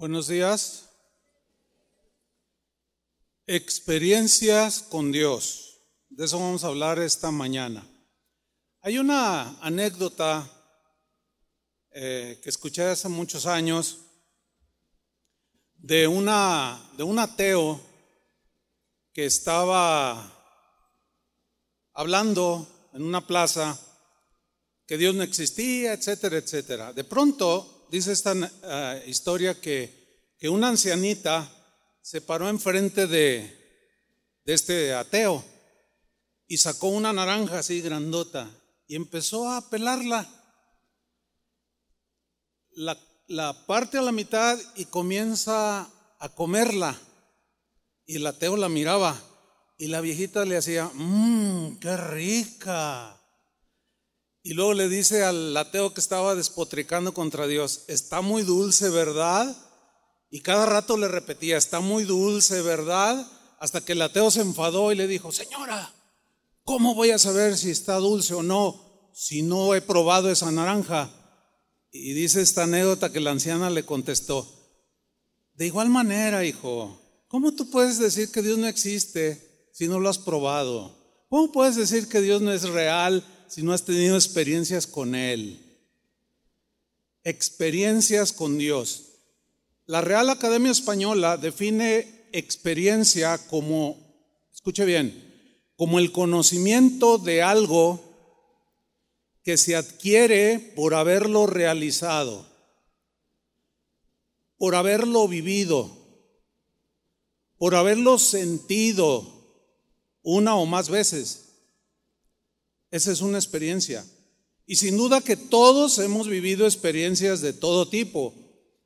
Buenos días. Experiencias con Dios. De eso vamos a hablar esta mañana. Hay una anécdota eh, que escuché hace muchos años de, una, de un ateo que estaba hablando en una plaza que Dios no existía, etcétera, etcétera. De pronto dice esta eh, historia que, que, una ancianita se paró enfrente de, de este ateo y sacó una naranja así grandota y empezó a pelarla. La, la parte a la mitad y comienza a comerla. Y el ateo la miraba y la viejita le hacía, mmm, qué rica. Y luego le dice al ateo que estaba despotricando contra Dios, está muy dulce, ¿verdad? Y cada rato le repetía, está muy dulce, ¿verdad? Hasta que el ateo se enfadó y le dijo, señora, ¿cómo voy a saber si está dulce o no si no he probado esa naranja? Y dice esta anécdota que la anciana le contestó, de igual manera, hijo, ¿cómo tú puedes decir que Dios no existe si no lo has probado? ¿Cómo puedes decir que Dios no es real si no has tenido experiencias con Él. Experiencias con Dios. La Real Academia Española define experiencia como, escuche bien, como el conocimiento de algo que se adquiere por haberlo realizado, por haberlo vivido, por haberlo sentido una o más veces. Esa es una experiencia. Y sin duda que todos hemos vivido experiencias de todo tipo.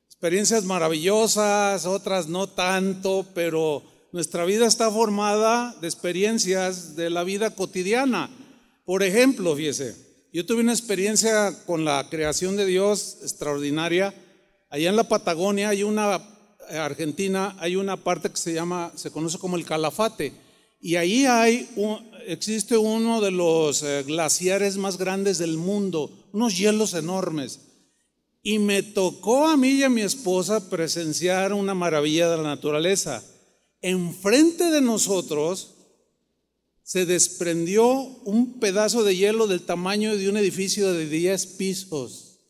Experiencias maravillosas, otras no tanto, pero nuestra vida está formada de experiencias de la vida cotidiana. Por ejemplo, fíjese, yo tuve una experiencia con la creación de Dios extraordinaria. Allá en la Patagonia hay una, eh, Argentina, hay una parte que se llama, se conoce como el Calafate. Y ahí hay un, existe uno de los eh, glaciares más grandes del mundo, unos hielos enormes. Y me tocó a mí y a mi esposa presenciar una maravilla de la naturaleza. Enfrente de nosotros se desprendió un pedazo de hielo del tamaño de un edificio de 10 pisos.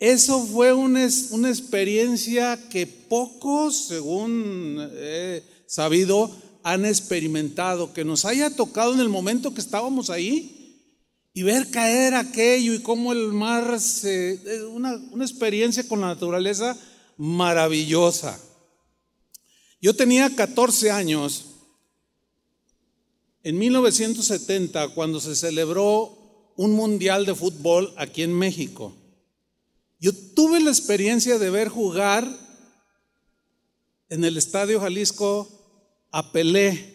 Eso fue una, una experiencia que pocos, según he sabido, han experimentado, que nos haya tocado en el momento que estábamos ahí y ver caer aquello y cómo el mar se... Una, una experiencia con la naturaleza maravillosa. Yo tenía 14 años en 1970 cuando se celebró un mundial de fútbol aquí en México. Yo tuve la experiencia de ver jugar en el Estadio Jalisco a Pelé,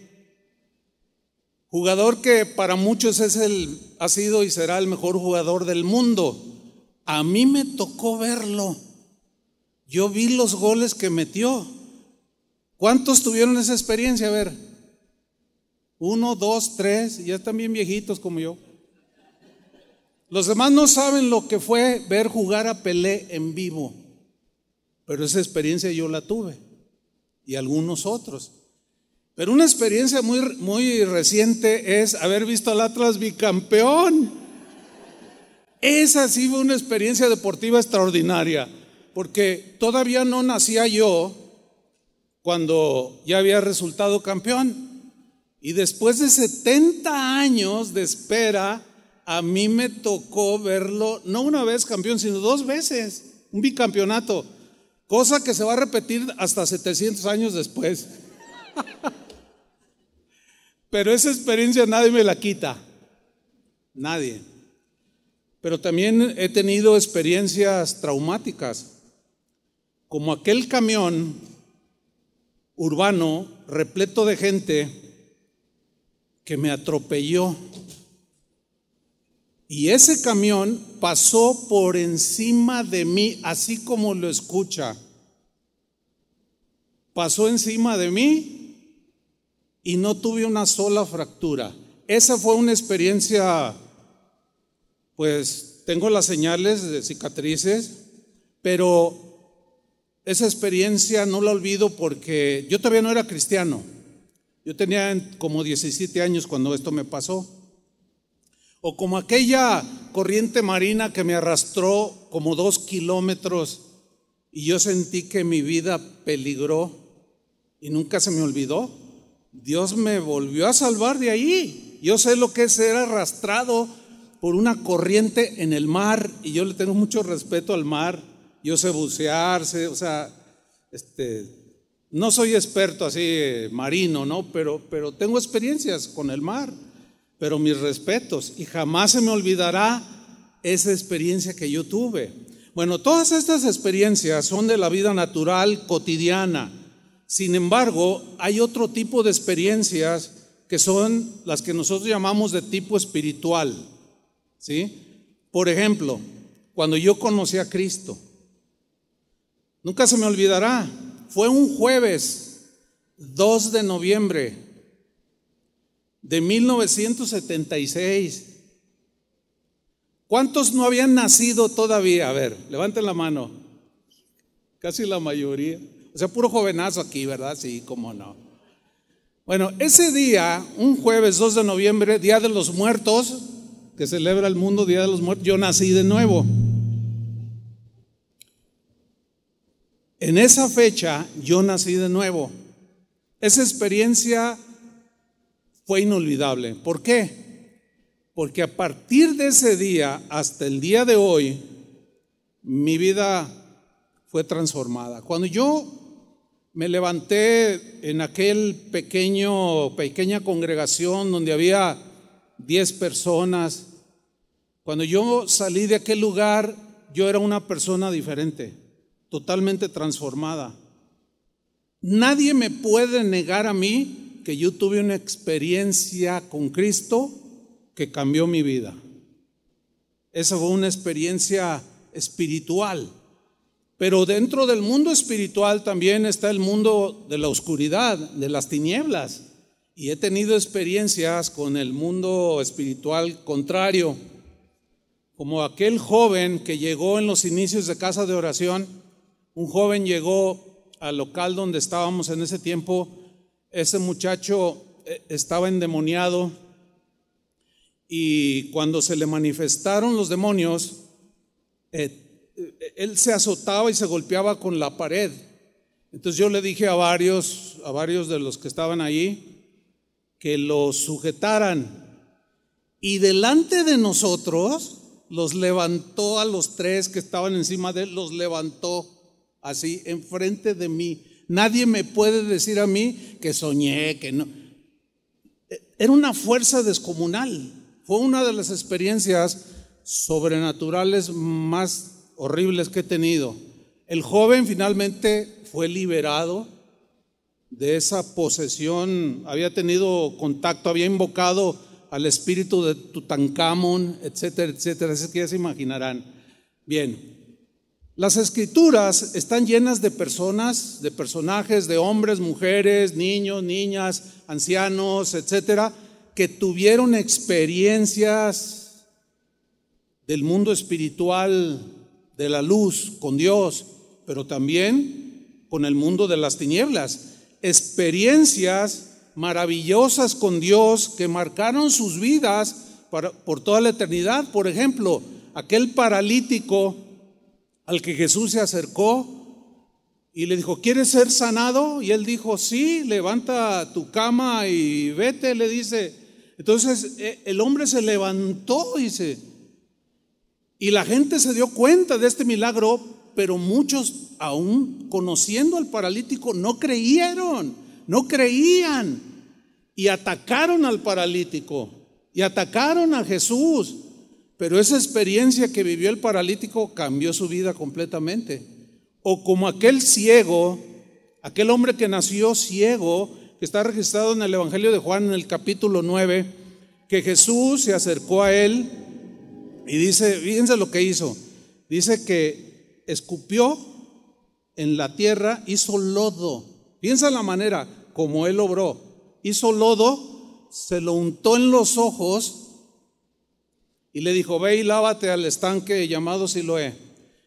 jugador que para muchos es el, ha sido y será el mejor jugador del mundo. A mí me tocó verlo. Yo vi los goles que metió. ¿Cuántos tuvieron esa experiencia? A ver, uno, dos, tres, ya están bien viejitos como yo. Los demás no saben lo que fue ver jugar a Pelé en vivo, pero esa experiencia yo la tuve y algunos otros. Pero una experiencia muy, muy reciente es haber visto al Atlas bicampeón. Esa sí fue una experiencia deportiva extraordinaria, porque todavía no nacía yo cuando ya había resultado campeón. Y después de 70 años de espera, a mí me tocó verlo, no una vez campeón, sino dos veces, un bicampeonato, cosa que se va a repetir hasta 700 años después. Pero esa experiencia nadie me la quita. Nadie. Pero también he tenido experiencias traumáticas, como aquel camión urbano repleto de gente que me atropelló. Y ese camión pasó por encima de mí, así como lo escucha. Pasó encima de mí y no tuve una sola fractura. Esa fue una experiencia, pues tengo las señales de cicatrices, pero esa experiencia no la olvido porque yo todavía no era cristiano. Yo tenía como 17 años cuando esto me pasó. O como aquella corriente marina que me arrastró como dos kilómetros y yo sentí que mi vida peligró y nunca se me olvidó. Dios me volvió a salvar de ahí. Yo sé lo que es ser arrastrado por una corriente en el mar y yo le tengo mucho respeto al mar. Yo sé bucearse, o sea, este, no soy experto así eh, marino, ¿no? Pero, pero tengo experiencias con el mar, pero mis respetos y jamás se me olvidará esa experiencia que yo tuve. Bueno, todas estas experiencias son de la vida natural cotidiana. Sin embargo, hay otro tipo de experiencias que son las que nosotros llamamos de tipo espiritual. ¿Sí? Por ejemplo, cuando yo conocí a Cristo, nunca se me olvidará, fue un jueves 2 de noviembre de 1976. ¿Cuántos no habían nacido todavía? A ver, levanten la mano. Casi la mayoría. O sea, puro jovenazo aquí, ¿verdad? Sí, cómo no. Bueno, ese día, un jueves 2 de noviembre, Día de los Muertos, que celebra el mundo Día de los Muertos, yo nací de nuevo. En esa fecha yo nací de nuevo. Esa experiencia fue inolvidable. ¿Por qué? Porque a partir de ese día hasta el día de hoy, mi vida fue transformada. Cuando yo me levanté en aquel pequeño, pequeña congregación donde había 10 personas. Cuando yo salí de aquel lugar, yo era una persona diferente, totalmente transformada. Nadie me puede negar a mí que yo tuve una experiencia con Cristo que cambió mi vida. Esa fue una experiencia espiritual. Pero dentro del mundo espiritual también está el mundo de la oscuridad, de las tinieblas. Y he tenido experiencias con el mundo espiritual contrario, como aquel joven que llegó en los inicios de casa de oración. Un joven llegó al local donde estábamos en ese tiempo. Ese muchacho eh, estaba endemoniado y cuando se le manifestaron los demonios, eh, él se azotaba y se golpeaba con la pared. Entonces yo le dije a varios, a varios de los que estaban allí, que los sujetaran. Y delante de nosotros los levantó a los tres que estaban encima de él, los levantó así enfrente de mí. Nadie me puede decir a mí que soñé, que no. Era una fuerza descomunal. Fue una de las experiencias sobrenaturales más horribles que he tenido. El joven finalmente fue liberado de esa posesión, había tenido contacto, había invocado al espíritu de Tutankamón, etcétera, etcétera. Así que ya se imaginarán. Bien, las escrituras están llenas de personas, de personajes, de hombres, mujeres, niños, niñas, ancianos, etcétera, que tuvieron experiencias del mundo espiritual de la luz con Dios, pero también con el mundo de las tinieblas. Experiencias maravillosas con Dios que marcaron sus vidas por toda la eternidad. Por ejemplo, aquel paralítico al que Jesús se acercó y le dijo, ¿quieres ser sanado? Y él dijo, sí, levanta tu cama y vete, le dice. Entonces e, el hombre se levantó, y dice, y la gente se dio cuenta de este milagro, pero muchos, aún conociendo al paralítico, no creyeron, no creían. Y atacaron al paralítico, y atacaron a Jesús. Pero esa experiencia que vivió el paralítico cambió su vida completamente. O como aquel ciego, aquel hombre que nació ciego, que está registrado en el Evangelio de Juan en el capítulo 9, que Jesús se acercó a él y dice, fíjense lo que hizo. Dice que escupió en la tierra, hizo lodo. Piensa la manera como él obró. Hizo lodo, se lo untó en los ojos y le dijo, ve y lávate al estanque llamado Siloé.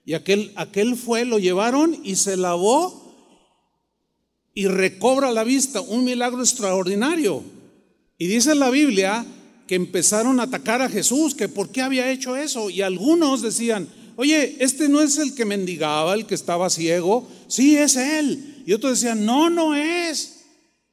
Y aquel, aquel fue, lo llevaron y se lavó y recobra la vista, un milagro extraordinario. Y dice la Biblia que empezaron a atacar a Jesús, que por qué había hecho eso. Y algunos decían, oye, este no es el que mendigaba, el que estaba ciego. Sí, es él. Y otros decían, no, no es.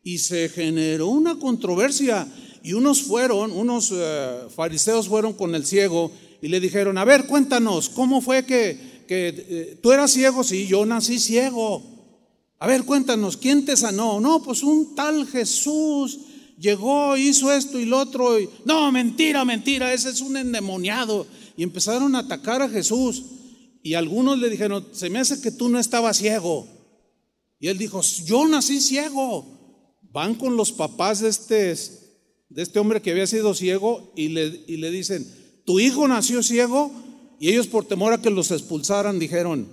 Y se generó una controversia. Y unos fueron, unos eh, fariseos fueron con el ciego y le dijeron, a ver, cuéntanos, ¿cómo fue que, que eh, tú eras ciego? Sí, yo nací ciego. A ver, cuéntanos, ¿quién te sanó? No, pues un tal Jesús llegó, hizo esto y lo otro. no, mentira, mentira, ese es un endemoniado. Y empezaron a atacar a Jesús. Y algunos le dijeron, se me hace que tú no estabas ciego. Y él dijo, yo nací ciego. Van con los papás de este, de este hombre que había sido ciego y le, y le dicen, ¿tu hijo nació ciego? Y ellos por temor a que los expulsaran dijeron,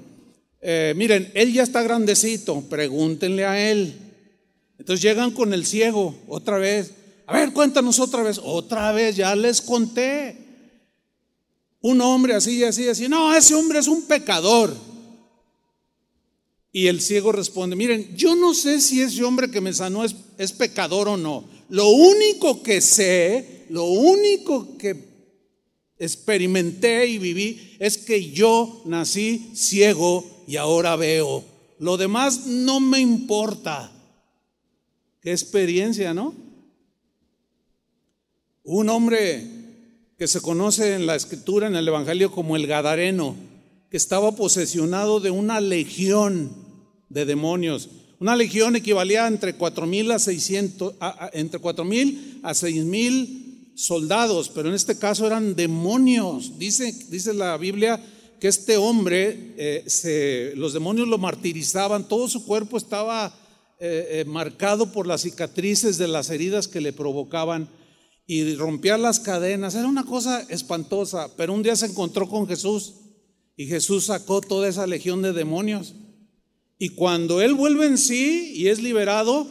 eh, miren, él ya está grandecito, pregúntenle a él. Entonces llegan con el ciego otra vez. A ver, cuéntanos otra vez. Otra vez, ya les conté. Un hombre así, así, así. No, ese hombre es un pecador. Y el ciego responde, miren, yo no sé si ese hombre que me sanó es, es pecador o no. Lo único que sé, lo único que experimenté y viví es que yo nací ciego y ahora veo. Lo demás no me importa. Qué experiencia, ¿no? Un hombre que se conoce en la escritura, en el Evangelio, como el Gadareno, que estaba posesionado de una legión de demonios. Una legión equivalía entre 4.000 a 600, entre 4.000 a 6.000 soldados, pero en este caso eran demonios. Dice, dice la Biblia que este hombre, eh, los demonios lo martirizaban, todo su cuerpo estaba eh, eh, marcado por las cicatrices de las heridas que le provocaban y rompía las cadenas. Era una cosa espantosa, pero un día se encontró con Jesús y Jesús sacó toda esa legión de demonios. Y cuando él vuelve en sí y es liberado,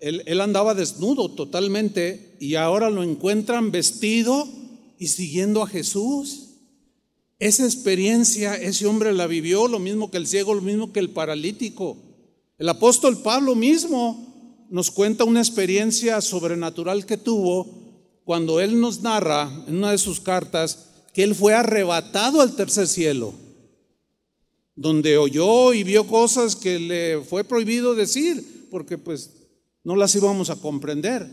él, andaba desnudo totalmente y ahora lo encuentran vestido y siguiendo a Jesús. Esa experiencia ese hombre la vivió, lo mismo que el ciego, lo mismo que el paralítico. El apóstol Pablo mismo nos cuenta una experiencia sobrenatural que tuvo cuando él nos narra en una de sus cartas que él fue arrebatado al tercer cielo, donde oyó y vio cosas que le fue prohibido decir, porque pues no las íbamos a comprender.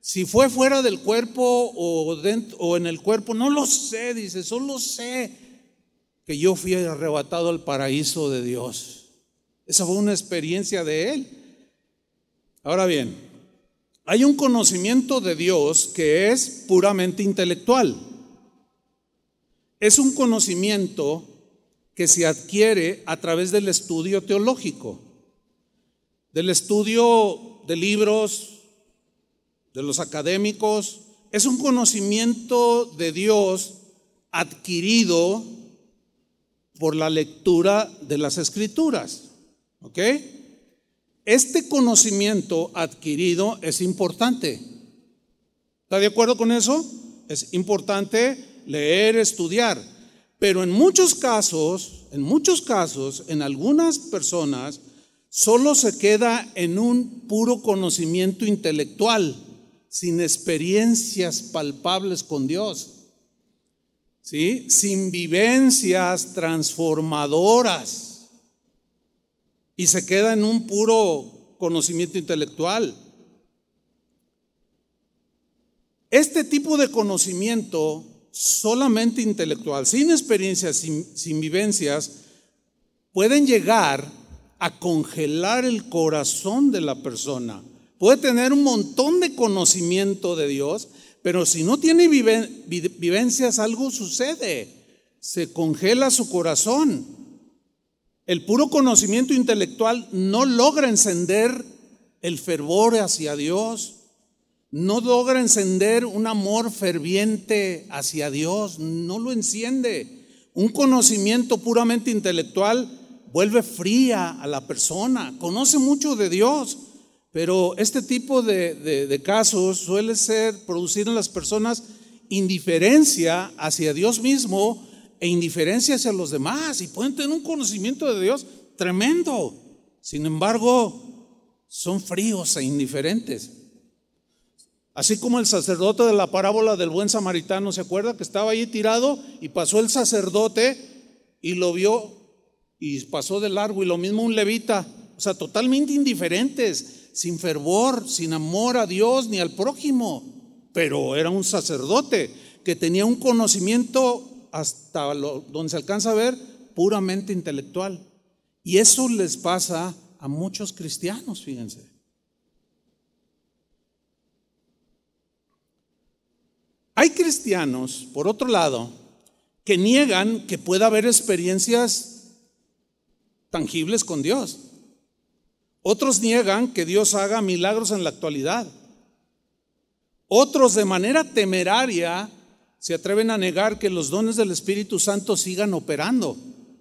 Si fue fuera del cuerpo o, en el cuerpo, no lo sé, dice, solo sé que yo fui arrebatado al paraíso de Dios. Esa fue una experiencia de él. Ahora bien, hay un conocimiento de Dios que es puramente intelectual. Es un conocimiento que se adquiere a través del estudio teológico, del estudio de libros, de los académicos, es un conocimiento de Dios adquirido por la lectura de las escrituras. ¿Ok? Este conocimiento adquirido es importante. ¿Está de acuerdo con eso? Es importante leer, estudiar. Pero en muchos casos, en muchos casos, en algunas personas, solo se queda en un puro conocimiento intelectual, sin experiencias palpables con Dios, ¿sí? sin vivencias transformadoras, y se queda en un puro conocimiento intelectual. Este tipo de conocimiento solamente intelectual, sin experiencias, sin, sin vivencias, pueden llegar a congelar el corazón de la persona. Puede tener un montón de conocimiento de Dios, pero si no tiene vivencias, algo sucede. Se congela su corazón. El puro conocimiento intelectual no logra encender el fervor hacia Dios. No logra encender un amor ferviente hacia Dios. No lo enciende. Un conocimiento puramente intelectual vuelve fría a la persona, conoce mucho de Dios, pero este tipo de, casos suele ser producir en las personas indiferencia hacia Dios mismo e indiferencia hacia los demás y pueden tener un conocimiento de Dios tremendo. Sin embargo, son fríos e indiferentes. Así como el sacerdote de la parábola del buen samaritano, ¿se acuerda que estaba ahí tirado y pasó el sacerdote y lo vio y pasó de largo y lo mismo un levita? O sea, totalmente indiferentes, sin fervor, sin amor a Dios ni al prójimo. Pero era un sacerdote que tenía un conocimiento hasta donde se alcanza a ver puramente intelectual. Y eso les pasa a muchos cristianos, fíjense. Hay cristianos, por otro lado, que niegan que pueda haber experiencias tangibles con Dios. Otros niegan que Dios haga milagros en la actualidad. Otros de manera temeraria se atreven a negar que los dones del Espíritu Santo sigan operando.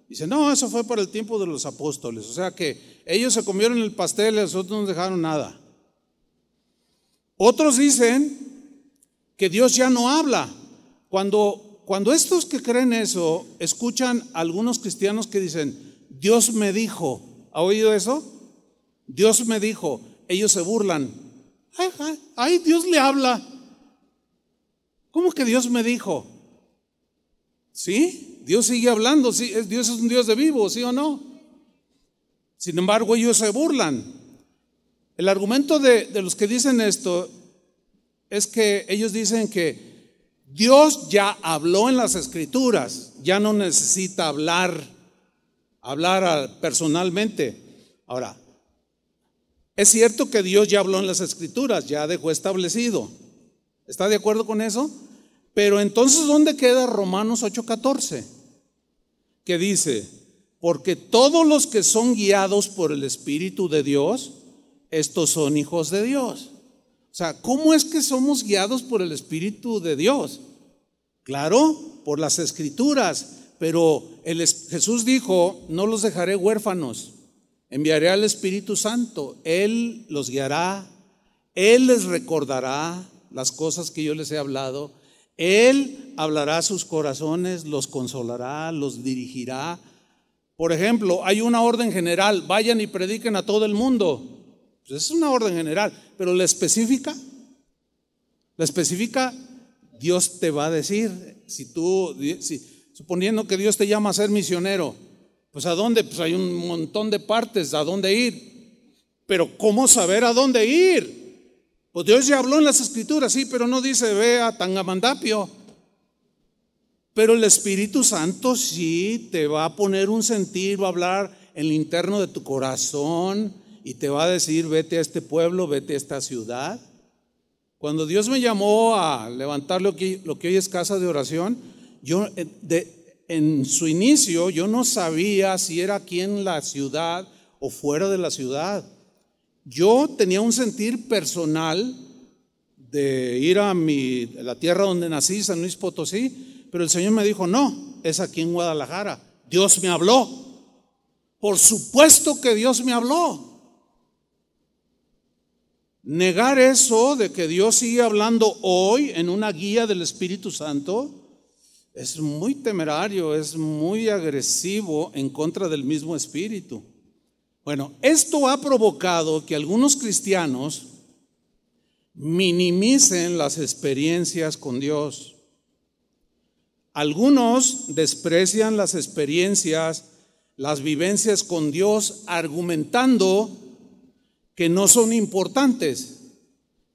Dicen, no, eso fue para el tiempo de los apóstoles. O sea que ellos se comieron el pastel y nosotros no dejaron nada. Otros dicen que Dios ya no habla. Cuando, cuando estos que creen eso escuchan a algunos cristianos que dicen, Dios me dijo, ¿ha oído eso? Dios me dijo, ellos se burlan. Ay, Dios le habla. ¿Cómo que Dios me dijo? ¿Sí? Dios sigue hablando, ¿sí? Dios es un Dios de vivo, ¿sí o no? Sin embargo, ellos se burlan. El argumento de, de los que dicen esto es que ellos dicen que Dios ya habló en las escrituras, ya no necesita hablar, hablar personalmente. Ahora, es cierto que Dios ya habló en las escrituras, ya dejó establecido. ¿Está de acuerdo con eso? Pero entonces, ¿dónde queda Romanos 8:14? Que dice, porque todos los que son guiados por el Espíritu de Dios, estos son hijos de Dios. O sea, ¿cómo es que somos guiados por el Espíritu de Dios? Claro, por las escrituras, pero el, Jesús dijo, no los dejaré huérfanos, enviaré al Espíritu Santo, Él los guiará, Él les recordará las cosas que yo les he hablado, Él hablará a sus corazones, los consolará, los dirigirá. Por ejemplo, hay una orden general, vayan y prediquen a todo el mundo. Pues es una orden general, pero la específica, la específica, Dios te va a decir, si tú, suponiendo que Dios te llama a ser misionero, pues a dónde, pues hay un montón de partes, a dónde ir, pero ¿cómo saber a dónde ir? Pues Dios ya habló en las escrituras, sí, pero no dice ve a Tangamandapio. Pero el Espíritu Santo sí te va a poner un sentir, va a hablar en el interno de tu corazón, y te va a decir, vete a este pueblo, vete a esta ciudad. Cuando Dios me llamó a levantar lo que, lo que hoy es casa de oración, yo eh, en su inicio yo no sabía si era aquí en la ciudad o fuera de la ciudad. Yo tenía un sentir personal de ir a mi, la tierra donde nací, San Luis Potosí, pero el Señor me dijo, no, es aquí en Guadalajara. Dios me habló. Por supuesto que Dios me habló. Negar eso de que Dios sigue hablando hoy en una guía del Espíritu Santo es muy temerario, es muy agresivo en contra del mismo Espíritu. Bueno, esto ha provocado que algunos cristianos minimicen las experiencias con Dios. Algunos desprecian las experiencias, las vivencias con Dios, argumentando que no son importantes,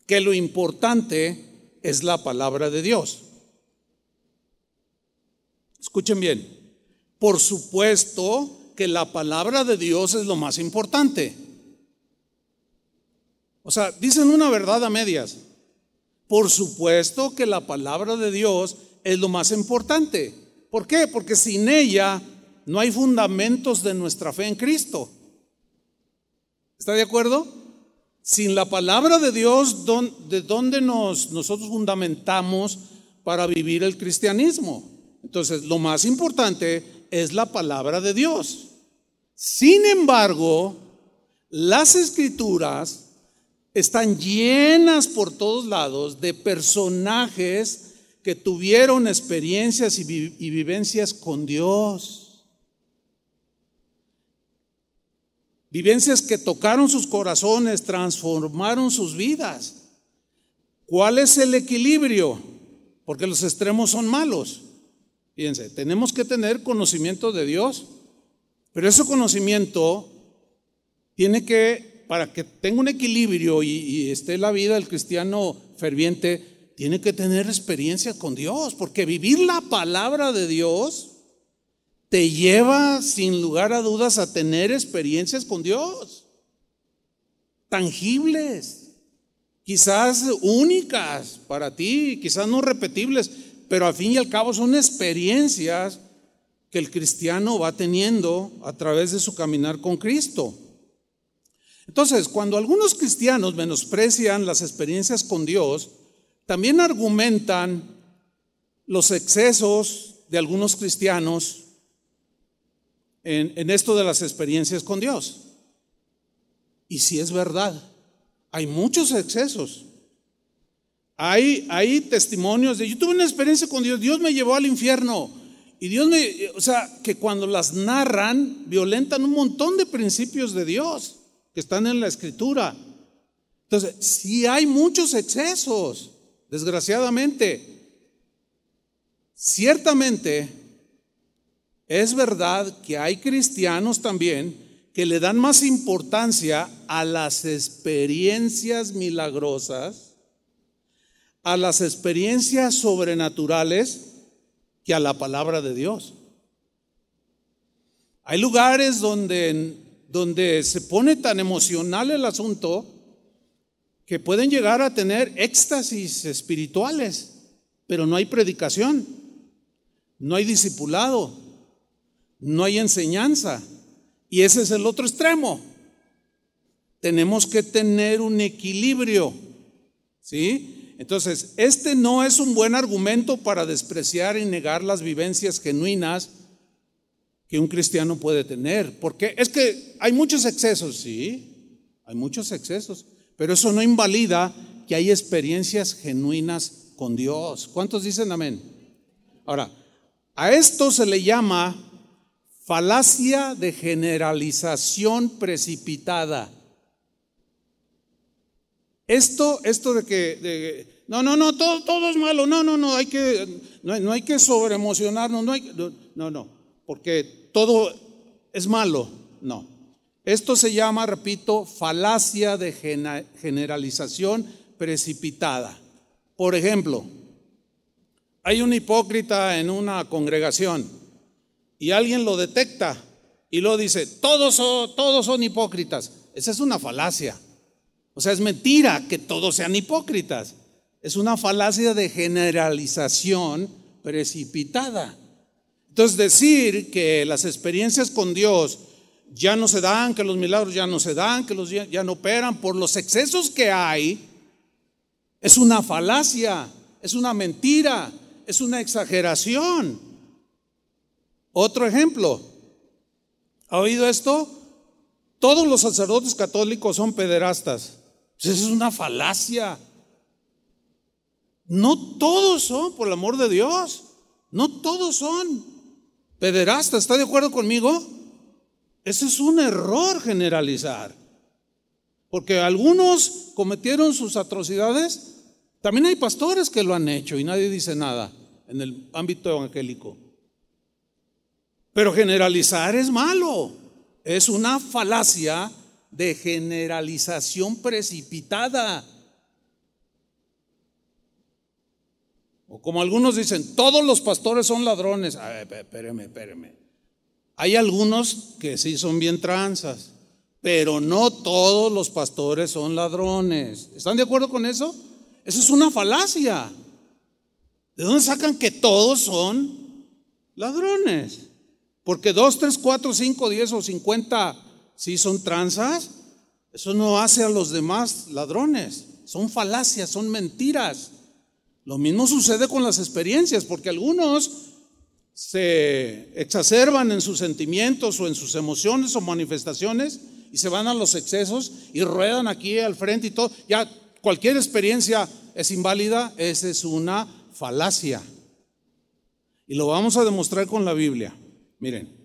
que lo importante es la palabra de Dios. Escuchen bien, por supuesto que la palabra de Dios es lo más importante. O sea, dicen una verdad a medias. Por supuesto que la palabra de Dios es lo más importante. ¿Por qué? Porque sin ella no hay fundamentos de nuestra fe en Cristo. ¿Está de acuerdo? Sin la palabra de Dios, ¿de dónde nos, nosotros fundamentamos para vivir el cristianismo? Entonces, lo más importante es la palabra de Dios. Sin embargo, las escrituras están llenas por todos lados de personajes que tuvieron experiencias y, vivencias con Dios. Vivencias que tocaron sus corazones, transformaron sus vidas. ¿Cuál es el equilibrio? Porque los extremos son malos. Fíjense, tenemos que tener conocimiento de Dios, pero ese conocimiento tiene que, para que tenga un equilibrio y, esté la vida del cristiano ferviente, tiene que tener experiencia con Dios, porque vivir la palabra de Dios te lleva sin lugar a dudas a tener experiencias con Dios, tangibles, quizás únicas para ti, quizás no repetibles, pero al fin y al cabo son experiencias que el cristiano va teniendo a través de su caminar con Cristo. Entonces, cuando algunos cristianos menosprecian las experiencias con Dios, también argumentan los excesos de algunos cristianos en, esto de las experiencias con Dios. Y si es verdad, hay muchos excesos. Hay, hay testimonios de, yo tuve una experiencia con Dios, Dios me llevó al infierno. Y Dios me, o sea, que cuando las narran, violentan un montón de principios de Dios que están en la escritura. Entonces, si hay muchos excesos desgraciadamente. Ciertamente, es verdad que hay cristianos también que le dan más importancia a las experiencias milagrosas, a las experiencias sobrenaturales, que a la palabra de Dios. Hay lugares donde, donde se pone tan emocional el asunto que pueden llegar a tener éxtasis espirituales, pero no hay predicación, no hay discipulado, no hay enseñanza. Y ese es el otro extremo. Tenemos que tener un equilibrio. ¿Sí? Entonces, este no es un buen argumento para despreciar y negar las vivencias genuinas que un cristiano puede tener. Porque es que hay muchos excesos, sí, hay muchos excesos. Pero eso no invalida que hay experiencias genuinas con Dios. ¿Cuántos dicen amén? Ahora, a esto se le llama falacia de generalización precipitada. Esto, esto de que, no, no, no, todo, todo, es malo, no, no, no, hay que, no, hay que sobreemocionarnos, no, hay, no, no, porque todo es malo, no. Esto se llama, repito, falacia de generalización precipitada. Por ejemplo, hay un hipócrita en una congregación y alguien lo detecta y lo dice, todos son, todos son hipócritas. Esa es una falacia. O sea, es mentira que todos sean hipócritas. Es una falacia de generalización precipitada. Entonces, decir que las experiencias con Dios ya no se dan, que los milagros ya no se dan, que los ya no operan por los excesos que hay, es una falacia, es una mentira, es una exageración. Otro ejemplo, ¿ha oído esto? Todos los sacerdotes católicos son pederastas. Pues eso es una falacia. No todos son, por el amor de Dios, no todos son pederastas. ¿Está de acuerdo conmigo? Ese es un error generalizar. Porque algunos cometieron sus atrocidades. También hay pastores que lo han hecho y nadie dice nada en el ámbito evangélico. Pero generalizar es malo. Es una falacia de generalización precipitada. O como algunos dicen, todos los pastores son ladrones. A ver. Hay algunos que sí son bien tranzas, pero no todos los pastores son ladrones. ¿Están de acuerdo con eso? Eso es una falacia. ¿De dónde sacan que todos son ladrones? Porque dos, tres, cuatro, cinco, diez o cincuenta sí son tranzas. Eso no hace a los demás ladrones. Son falacias, son mentiras. Lo mismo sucede con las experiencias, porque algunos se exacerban en sus sentimientos o en sus emociones o manifestaciones y se van a los excesos y ruedan aquí al frente y todo. Ya cualquier experiencia es inválida, esa es una falacia. Y lo vamos a demostrar con la Biblia. Miren,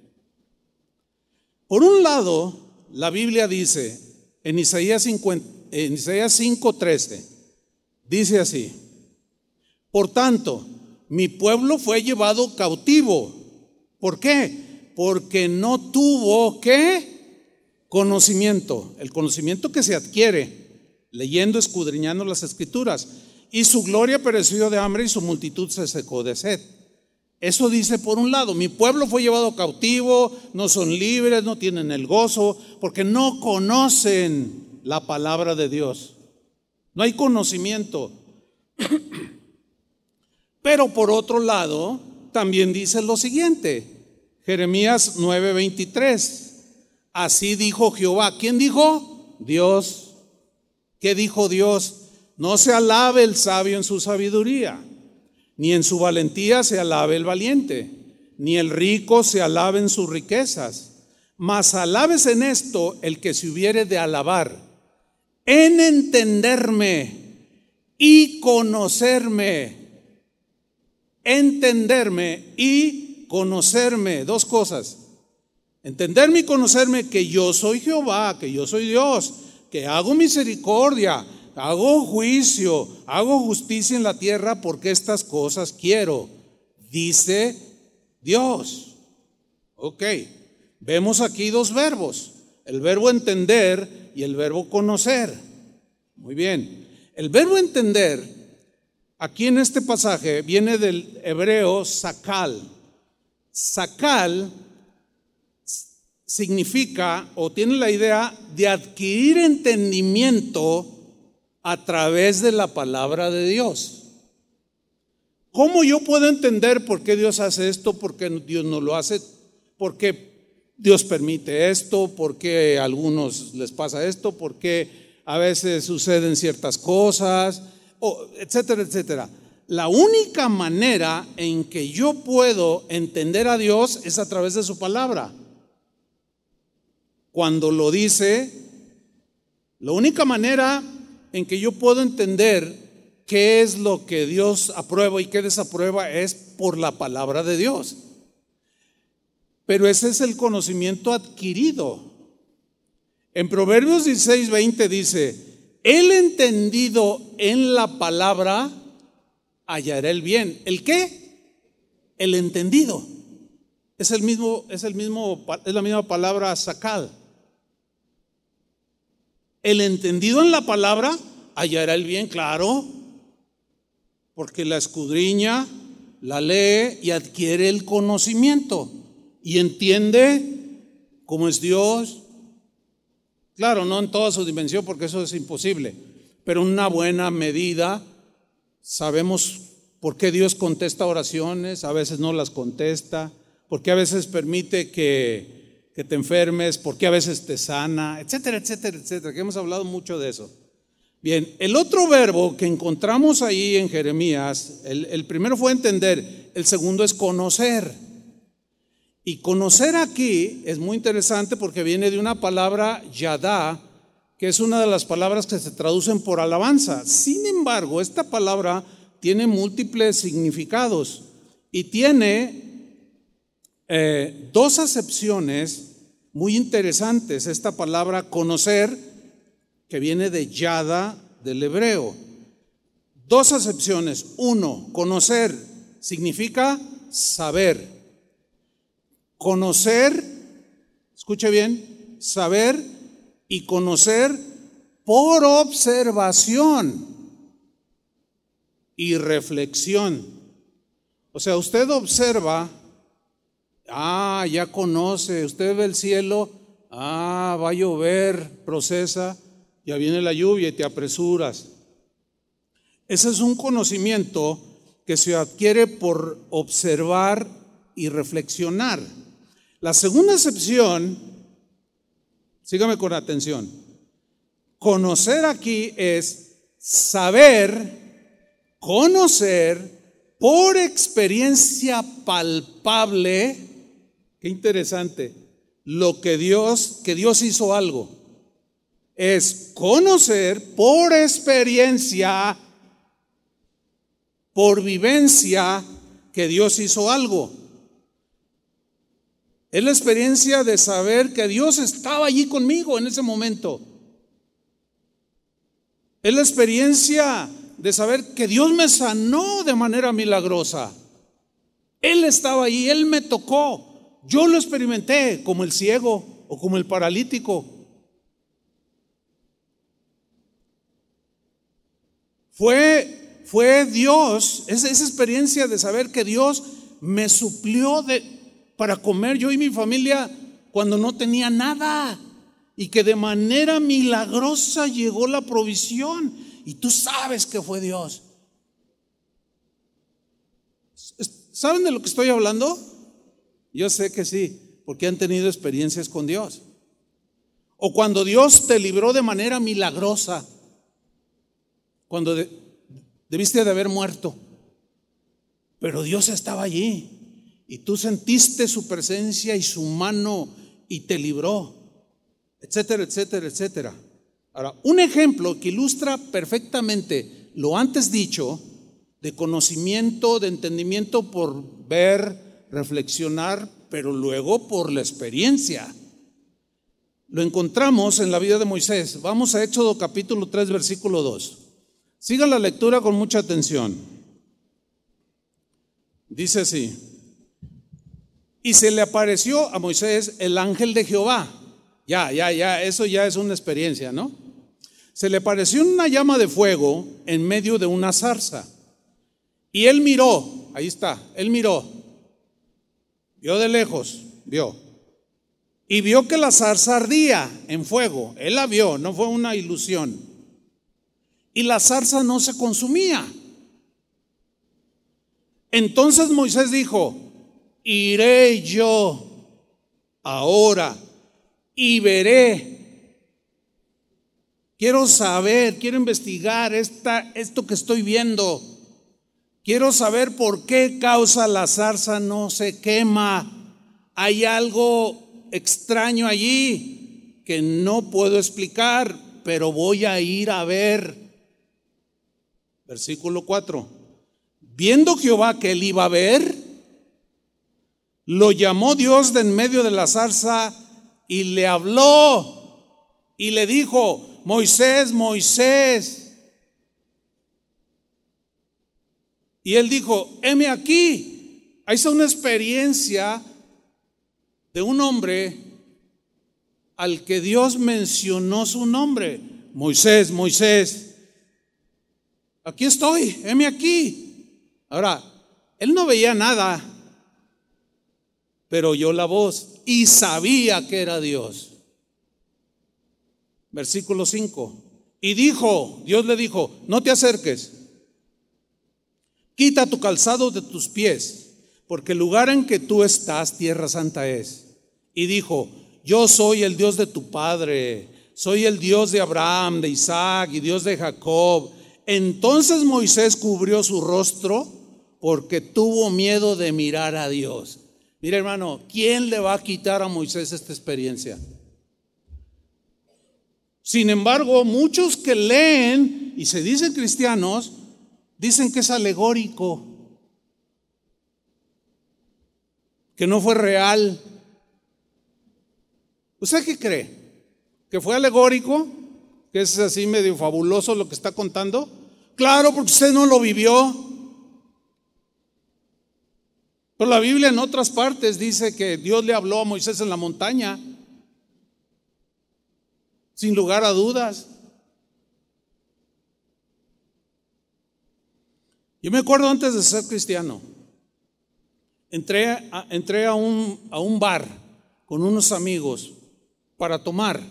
por un lado, la Biblia dice en Isaías, en Isaías 5:13, dice así, por tanto, mi pueblo fue llevado cautivo. ¿Por qué? Porque no tuvo qué? Conocimiento. El conocimiento que se adquiere leyendo, escudriñando las escrituras. Y su gloria pereció de hambre y su multitud se secó de sed. Eso dice por un lado, mi pueblo fue llevado cautivo, no son libres, no tienen el gozo, porque no conocen la palabra de Dios. No hay conocimiento. Pero por otro lado, también dice lo siguiente, Jeremías 9:23, así dijo Jehová. ¿Quién dijo? Dios. ¿Qué dijo Dios? No se alabe el sabio en su sabiduría, ni en su valentía se alabe el valiente, ni el rico se alabe en sus riquezas, mas alabes en esto el que se hubiere de alabar, en entenderme y conocerme entenderme y conocerme. Dos cosas. Entenderme y conocerme que yo soy Jehová, que yo soy Dios, que hago misericordia, hago juicio, hago justicia en la tierra porque estas cosas quiero, dice Dios. Ok, vemos aquí dos verbos, el verbo entender y el verbo conocer. Muy bien, el verbo entender Aquí en este pasaje viene del hebreo sakal. Sakal significa o tiene la idea de adquirir entendimiento a través de la palabra de Dios. ¿Cómo yo puedo entender por qué Dios hace esto, por qué Dios no lo hace, por qué Dios permite esto, por qué a algunos les pasa esto, por qué a veces suceden ciertas cosas? etcétera, etcétera. La única manera en que yo puedo entender a Dios es a través de su palabra. Cuando lo dice, la única manera en que yo puedo entender qué es lo que Dios aprueba y qué desaprueba es por la palabra de Dios. Pero ese es el conocimiento adquirido. En Proverbios 16, 20 dice, el entendido en la palabra hallará el bien. ¿El qué? El entendido. Es el mismo, es el mismo, es la misma palabra sacal. El entendido en la palabra hallará el bien, claro, porque la escudriña, la lee y adquiere el conocimiento y entiende cómo es Dios, Claro, no en toda su dimensión porque eso es imposible, pero una buena medida sabemos por qué Dios contesta oraciones, a veces no las contesta, por qué a veces permite que, te enfermes, por qué a veces te sana, etcétera, etcétera, etcétera, que hemos hablado mucho de eso. Bien, el otro verbo que encontramos ahí en Jeremías, el, el primero fue entender, el segundo es conocer. Y conocer aquí es muy interesante porque viene de una palabra yadá, que es una de las palabras que se traducen por alabanza. Sin embargo, esta palabra tiene múltiples significados y tiene eh, dos acepciones muy interesantes. Esta palabra conocer, que viene de yada del hebreo. Dos acepciones. Uno, conocer significa saber. Conocer, escuche bien, saber y conocer por observación y reflexión. O sea, usted observa, ah, ya conoce, usted ve el cielo, ah, va a llover, procesa, ya viene la lluvia y te apresuras. Ese es un conocimiento que se adquiere por observar y reflexionar. La segunda excepción, sígame con atención, conocer aquí es saber, conocer por experiencia palpable, qué interesante, lo que Dios, que Dios hizo algo, es conocer por experiencia por vivencia que Dios hizo algo. Es la experiencia de saber que Dios estaba allí conmigo en ese momento. Es la experiencia de saber que Dios me sanó de manera milagrosa. Él estaba ahí, Él me tocó. Yo lo experimenté como el ciego o como el paralítico. Fue, fue Dios, esa, esa experiencia de saber que Dios me suplió para comer yo y mi familia cuando no tenía nada y que de manera milagrosa llegó la provisión y tú sabes que fue Dios. ¿Saben de lo que estoy hablando? Yo sé que sí, porque han tenido experiencias con Dios. O cuando Dios te libró de manera milagrosa, cuando debiste de haber muerto, pero Dios estaba allí y tú sentiste su presencia y su mano y te libró, etcétera, etcétera, etcétera. Ahora, un ejemplo que ilustra perfectamente lo antes dicho de conocimiento, de entendimiento por ver, reflexionar, pero luego por la experiencia. Lo encontramos en la vida de Moisés. Vamos a Éxodo capítulo 3, versículo 2. Siga la lectura con mucha atención. Dice así. Y se le apareció a Moisés el ángel de Jehová. Ya, ya, ya, eso ya es una experiencia, ¿no? Se le apareció una llama de fuego en medio de una zarza. Y él miró, ahí está, él miró, vio de lejos, vio, y vio que la zarza ardía en fuego, él la vio, no fue una ilusión, y la zarza no se consumía. Entonces Moisés dijo, iré yo ahora y veré. Quiero saber, quiero investigar esta, esto que estoy viendo. Quiero saber por qué causa la zarza no se quema. Hay algo extraño allí que no puedo explicar, pero voy a ir a ver. Versículo 4. Viendo Jehová que él iba a ver, lo llamó Dios de en medio de la zarza y le habló y le dijo, Moisés, Moisés. Y él dijo, heme aquí. Ahí está una experiencia de un hombre al que Dios mencionó su nombre. Moisés, Moisés. Aquí estoy, heme aquí. Ahora, él no veía nada, pero oyó la voz y sabía que era Dios. Versículo 5. Y dijo, Dios le dijo, no te acerques Quita tu calzado de tus pies, porque el lugar en que tú estás, tierra santa es. Y dijo, yo soy el Dios de tu padre, soy el Dios de Abraham, de Isaac y Dios de Jacob. Entonces Moisés cubrió su rostro porque tuvo miedo de mirar a Dios. Mira hermano, ¿quién le va a quitar a Moisés esta experiencia? Sin embargo, muchos que leen y se dicen cristianos, Dicen que es alegórico, que no fue real. ¿Usted qué cree? ¿Que fue alegórico? ¿Que es así medio fabuloso lo que está contando? Claro, porque usted no lo vivió. Pero la Biblia en otras partes dice que Dios le habló a Moisés en la montaña, sin lugar a dudas. Yo me acuerdo antes de ser cristiano, entré, a, entré a, un, a un bar con unos amigos para tomar.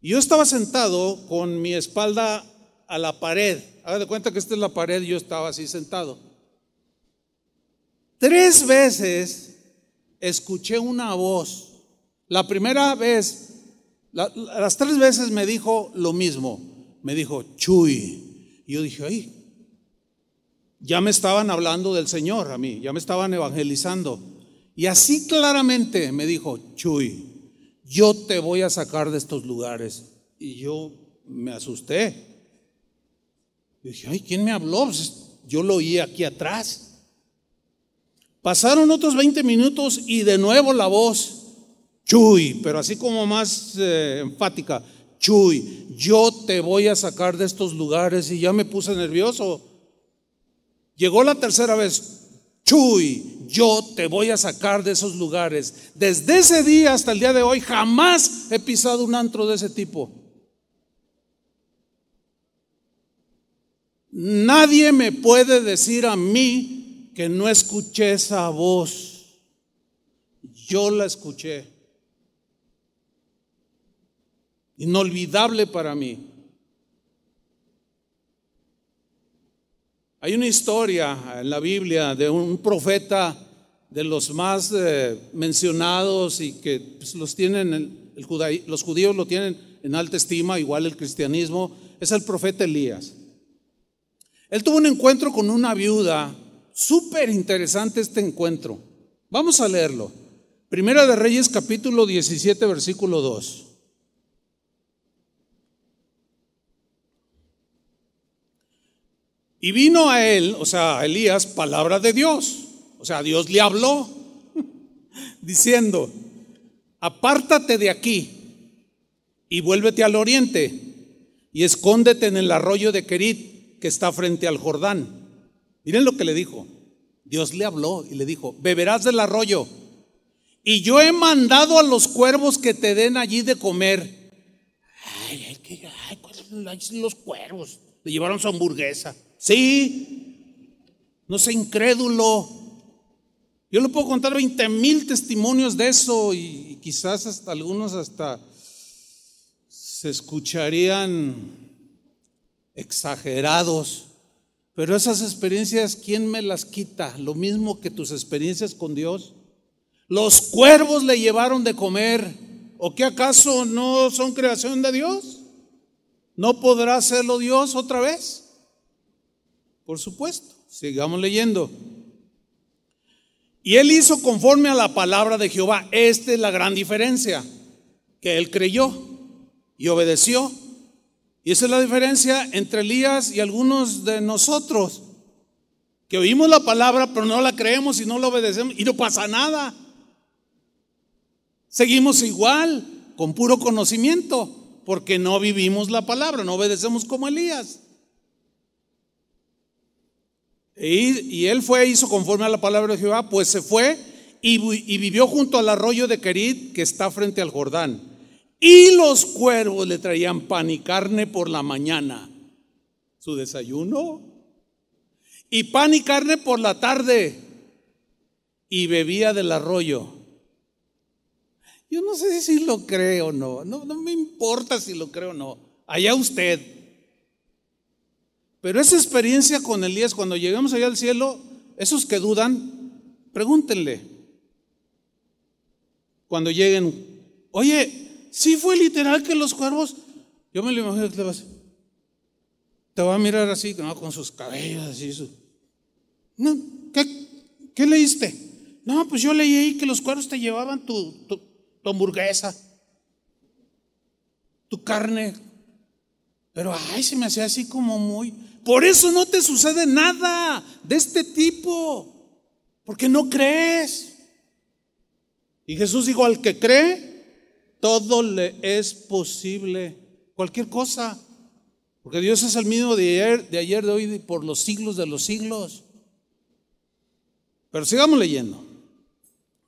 Y yo estaba sentado con mi espalda a la pared. Haga de cuenta que esta es la pared yo estaba así sentado. Tres veces escuché una voz. La primera vez, las tres veces me dijo lo mismo. Me dijo, Chuy. Y yo dije, ay, ya me estaban hablando del Señor a mí, ya me estaban evangelizando. Y así claramente me dijo, Chuy, yo te voy a sacar de estos lugares. Y yo me asusté. dije, ay, ¿quién me habló? Pues, yo lo oí aquí atrás. Pasaron otros 20 minutos y de nuevo la voz, Chuy, pero así como más eh, enfática, Chuy, yo te voy a sacar de estos lugares y ya me puse nervioso. Llegó la tercera vez, Chuy, yo te voy a sacar de esos lugares. Desde ese día hasta el día de hoy jamás he pisado un antro de ese tipo. Nadie me puede decir a mí que no escuché esa voz. Yo la escuché. Inolvidable para mí. Hay una historia en la Biblia de un profeta de los más eh, mencionados y que pues, los tienen, los judíos lo tienen en alta estima, igual el cristianismo, es el profeta Elías. Él tuvo un encuentro con una viuda, súper interesante este encuentro. Vamos a leerlo. Primera de Reyes capítulo 17, versículo 2. Y vino a él, o sea, a Elías, palabra de Dios. O sea, Dios le habló diciendo, apártate de aquí y vuélvete al oriente y escóndete en el arroyo de Kerit que está frente al Jordán. Miren lo que le dijo. Dios le habló y le dijo, beberás del arroyo. Y yo he mandado a los cuervos que te den allí de comer. Ay, ay, ay, ¿cuáles son los cuervos? Le llevaron su hamburguesa. Sí, no sé, incrédulo. Yo le puedo contar 20 mil testimonios de eso y quizás hasta algunos hasta se escucharían exagerados. Pero esas experiencias, ¿quién me las quita? Lo mismo que tus experiencias con Dios. Los cuervos le llevaron de comer. ¿O qué acaso no son creación de Dios? ¿No podrá hacerlo Dios otra vez? Por supuesto. Sigamos leyendo. Y él hizo conforme a la palabra de Jehová. Esta es la gran diferencia. Que él creyó y obedeció y esa es la diferencia entre Elías y algunos de nosotros, que oímos la palabra pero no la creemos y no la obedecemos y no pasa nada. Seguimos igual, con puro conocimiento, porque no vivimos la palabra, no obedecemos como Elías. Y, él fue, hizo conforme a la palabra de Jehová, pues se fue y, vivió junto al arroyo de Querit que está frente al Jordán. Y los cuervos le traían pan y carne por la mañana, su desayuno. Y pan y carne por la tarde. Y bebía del arroyo. Yo no sé si lo creo o no. no. No me importa si lo creo o no. Allá usted. Pero esa experiencia con Elías, cuando llegamos allá al cielo, esos que dudan, pregúntenle. Cuando lleguen, oye, sí fue literal que los cuervos, yo me lo imagino que te va a, te va a mirar así, con sus cabellos así. no, ¿qué, leíste? No, pues yo leí ahí que los cuervos te llevaban tu, tu, hamburguesa, tu carne, pero ay, se me hacía así como muy... Por eso no te sucede nada de este tipo, porque no crees. Y Jesús dijo, al que cree, todo le es posible, cualquier cosa. Porque Dios es el mismo de ayer, de ayer, de hoy, por los siglos de los siglos. Pero sigamos leyendo.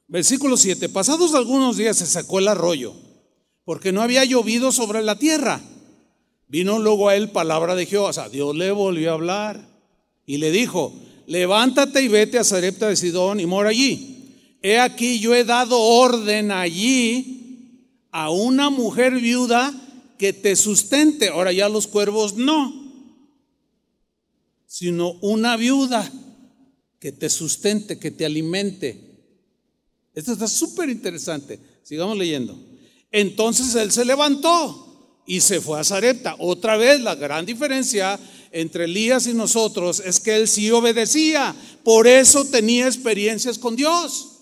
Versículo 7. Pasados algunos días se sacó el arroyo, porque no había llovido sobre la tierra. Vino luego a él palabra de Jehová. O sea, Dios le volvió a hablar y le dijo, levántate y vete a Sarepta de Sidón y mora allí. He aquí yo he dado orden allí a una mujer viuda que te sustente. Ahora ya los cuervos no, sino una viuda que te sustente, que te alimente. Esto está súper interesante. Sigamos leyendo. Entonces él se levantó y se fue a Zarepta. Otra vez la gran diferencia entre Elías y nosotros es que él sí obedecía. Por eso tenía experiencias con Dios.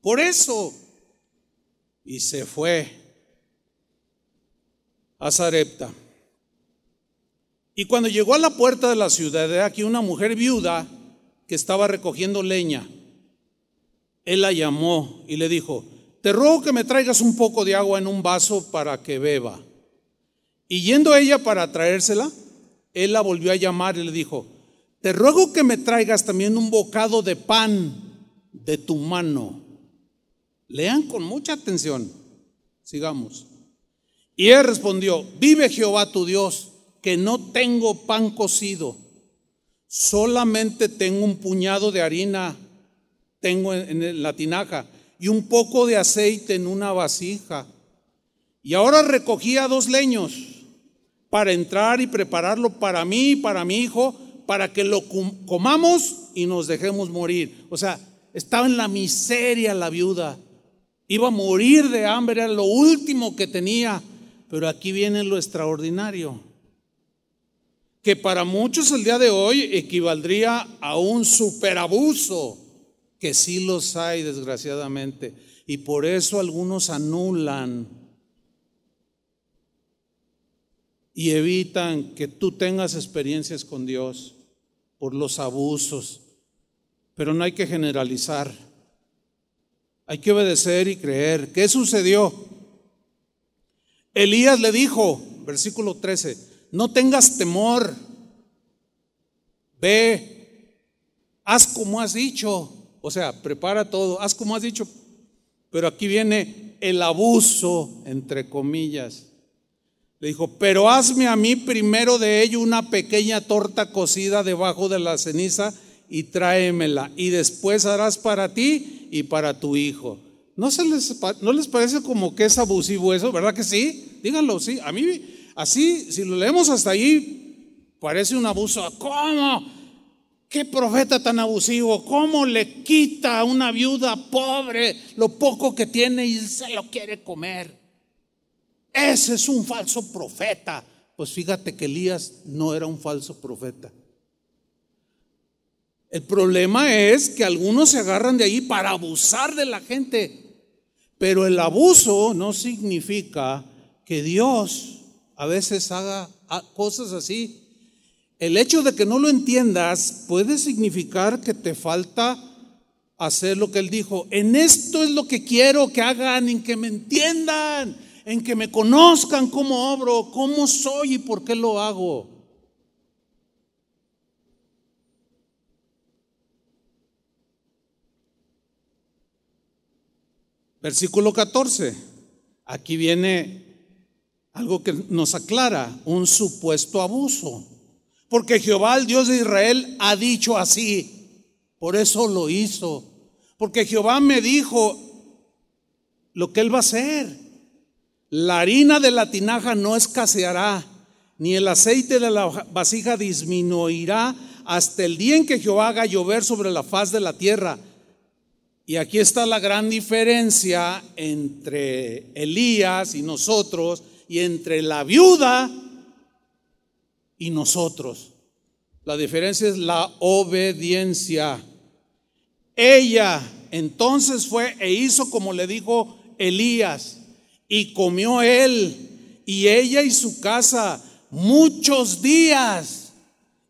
Por eso. Y se fue a Zarepta. Y cuando llegó a la puerta de la ciudad, de aquí una mujer viuda que estaba recogiendo leña. Él la llamó y le dijo, te ruego que me traigas un poco de agua en un vaso para que beba. Y yendo ella para traérsela, él la volvió a llamar y le dijo, te ruego que me traigas también un bocado de pan de tu mano. Lean con mucha atención. Sigamos. Y él respondió, vive Jehová tu Dios, que no tengo pan cocido, solamente tengo un puñado de harina, tengo en la tinaja, y un poco de aceite en una vasija. Y ahora recogía dos leños para entrar y prepararlo para mí y para mi hijo, para que lo comamos y nos dejemos morir. O sea, estaba en la miseria la viuda. Iba a morir de hambre, era lo último que tenía. Pero aquí viene lo extraordinario. Que para muchos el día de hoy equivaldría a un superabuso, que sí los hay desgraciadamente. Y por eso algunos anulan y evitan que tú tengas experiencias con Dios por los abusos. Pero no hay que generalizar. Hay que obedecer y creer. ¿Qué sucedió? Elías le dijo, versículo 13, no tengas temor, ve, haz como has dicho, o sea, prepara todo, haz como has dicho, pero aquí viene el abuso, entre comillas. Le dijo, pero hazme a mí primero de ello una pequeña torta cocida debajo de la ceniza y tráemela. Y después harás para ti y para tu hijo. ¿No, se les, ¿No les parece como que es abusivo eso? ¿Verdad que sí? Díganlo, sí. A mí, así, si lo leemos hasta ahí, parece un abuso. ¿Cómo? ¿Qué profeta tan abusivo? ¿Cómo le quita a una viuda pobre lo poco que tiene y se lo quiere comer? Ese es un falso profeta. Pues fíjate que Elías no era un falso profeta. El problema es que algunos se agarran de ahí para abusar de la gente. Pero el abuso no significa que Dios a veces haga cosas así. El hecho de que no lo entiendas puede significar que te falta hacer lo que Él dijo. En esto es lo que quiero que hagan, en que me entiendan en que me conozcan cómo obro, cómo soy y por qué lo hago. Versículo 14. Aquí viene algo que nos aclara, un supuesto abuso. Porque Jehová, el Dios de Israel, ha dicho así. Por eso lo hizo. Porque Jehová me dijo lo que él va a hacer. La harina de la tinaja no escaseará, ni el aceite de la vasija disminuirá hasta el día en que Jehová haga llover sobre la faz de la tierra. Y aquí está la gran diferencia entre Elías y nosotros, y entre la viuda y nosotros. La diferencia es la obediencia. Ella entonces fue e hizo como le dijo Elías. Y comió él y ella y su casa muchos días.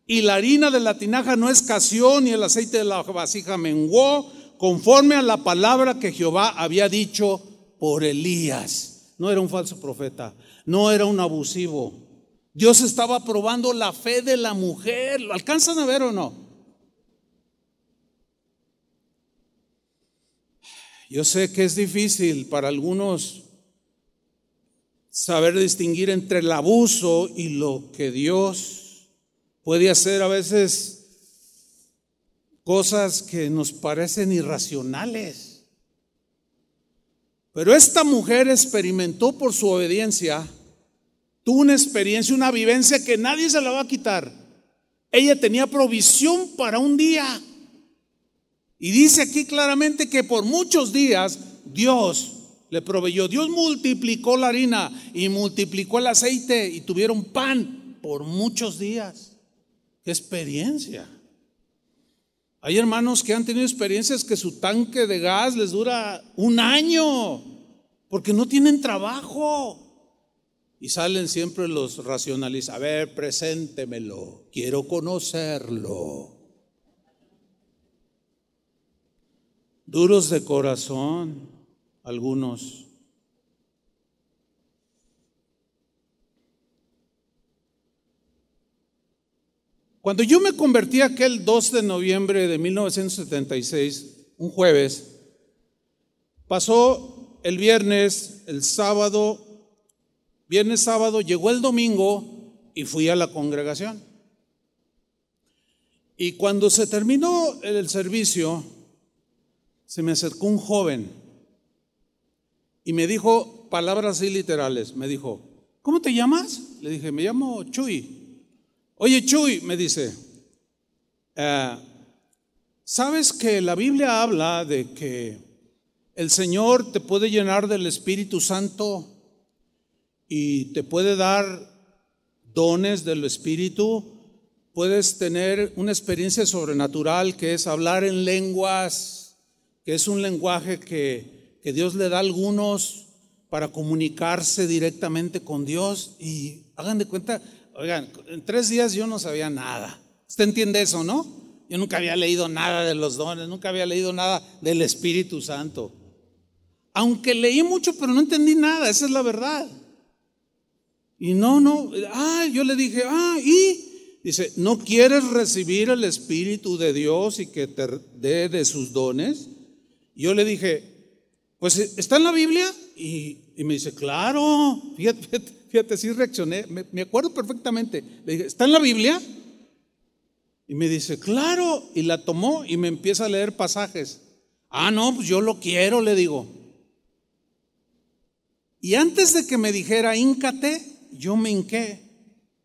Y la harina de la tinaja no escaseó, ni el aceite de la vasija menguó, conforme a la palabra que Jehová había dicho por Elías. No era un falso profeta, no era un abusivo. Dios estaba probando la fe de la mujer. ¿Lo alcanzan a ver o no? Yo sé que es difícil para algunos saber distinguir entre el abuso y lo que Dios puede hacer a veces cosas que nos parecen irracionales. Pero esta mujer experimentó por su obediencia, tuvo una experiencia, una vivencia que nadie se la va a quitar. Ella tenía provisión para un día. Y dice aquí claramente que por muchos días Dios le proveyó. Dios multiplicó la harina y multiplicó el aceite y tuvieron pan por muchos días. ¡Qué experiencia! Hay hermanos que han tenido experiencias que su tanque de gas les dura un año porque no tienen trabajo. Y salen siempre los racionalistas. A ver, preséntemelo. Quiero conocerlo. Duros de corazón, algunos. Cuando yo me convertí aquel 2 de noviembre de 1976, un jueves, pasó el viernes, el sábado, viernes, sábado, llegó el domingo y fui a la congregación. Y cuando se terminó el servicio, se me acercó un joven y me dijo palabras así literales. Me dijo, ¿cómo te llamas? Le dije, me llamo Chuy. Oye, Chuy, me dice, eh, ¿sabes que la Biblia habla de que el Señor te puede llenar del Espíritu Santo y te puede dar dones del Espíritu? Puedes tener una experiencia sobrenatural que es hablar en lenguas, que es un lenguaje que, que Dios le da a algunos para comunicarse directamente con Dios. Y hagan de cuenta, Oigan, en tres días yo no sabía nada. ¿Usted entiende eso, no? Yo nunca había leído nada de los dones, nunca había leído nada del Espíritu Santo. Aunque leí mucho, pero no entendí nada, esa es la verdad. Y no, no, ah, yo le dije, ah, y dice, ¿no quieres recibir el Espíritu de Dios y que te dé de sus dones? yo le dije, pues está en la Biblia y, y me dice, claro, fíjate, fíjate sí reaccioné, me, acuerdo perfectamente. Le dije, ¿está en la Biblia? Y me dice, claro, y la tomó y me empieza a leer pasajes. Ah, no, pues yo lo quiero, le digo. Y antes de que me dijera, íncate, yo me hinqué.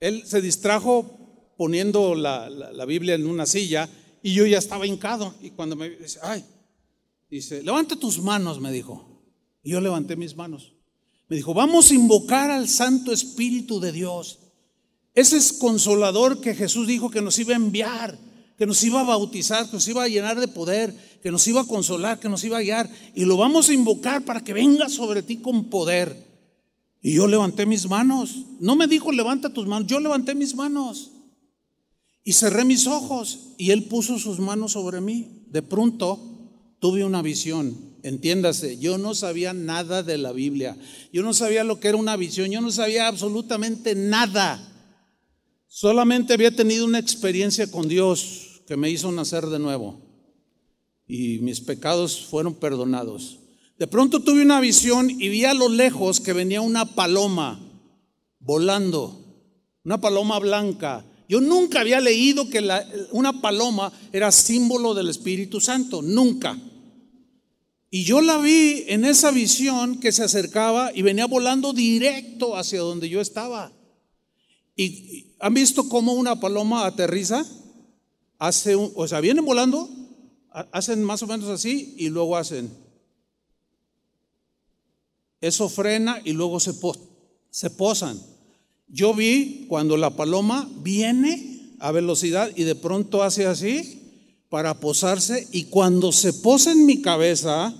Él se distrajo poniendo la, la, Biblia en una silla y yo ya estaba hincado. Y cuando me dice, ay, dice, levanta tus manos, me dijo. Y yo levanté mis manos. Me dijo, vamos a invocar al Santo Espíritu de Dios. Ese es consolador que Jesús dijo que nos iba a enviar, que nos iba a bautizar, que nos iba a llenar de poder, que nos iba a consolar, que nos iba a guiar. Y lo vamos a invocar para que venga sobre ti con poder. Y yo levanté mis manos. No me dijo levanta tus manos, yo levanté mis manos. Y cerré mis ojos y él puso sus manos sobre mí. De pronto tuve una visión Entiéndase, yo no sabía nada de la Biblia. Yo no sabía lo que era una visión. Yo no sabía absolutamente nada. Solamente había tenido una experiencia con Dios que me hizo nacer de nuevo. Y mis pecados fueron perdonados. De pronto tuve una visión y vi a lo lejos que venía una paloma volando. Una paloma blanca. Yo nunca había leído que una paloma era símbolo del Espíritu Santo. Nunca. Y yo la vi en esa visión que se acercaba y venía volando directo hacia donde yo estaba. ¿Y han visto cómo una paloma aterriza? Hace o sea, vienen volando, hacen más o menos así y luego hacen. Eso frena y luego se, posan. Yo vi cuando la paloma viene a velocidad y de pronto hace así para posarse y cuando se posa en mi cabeza,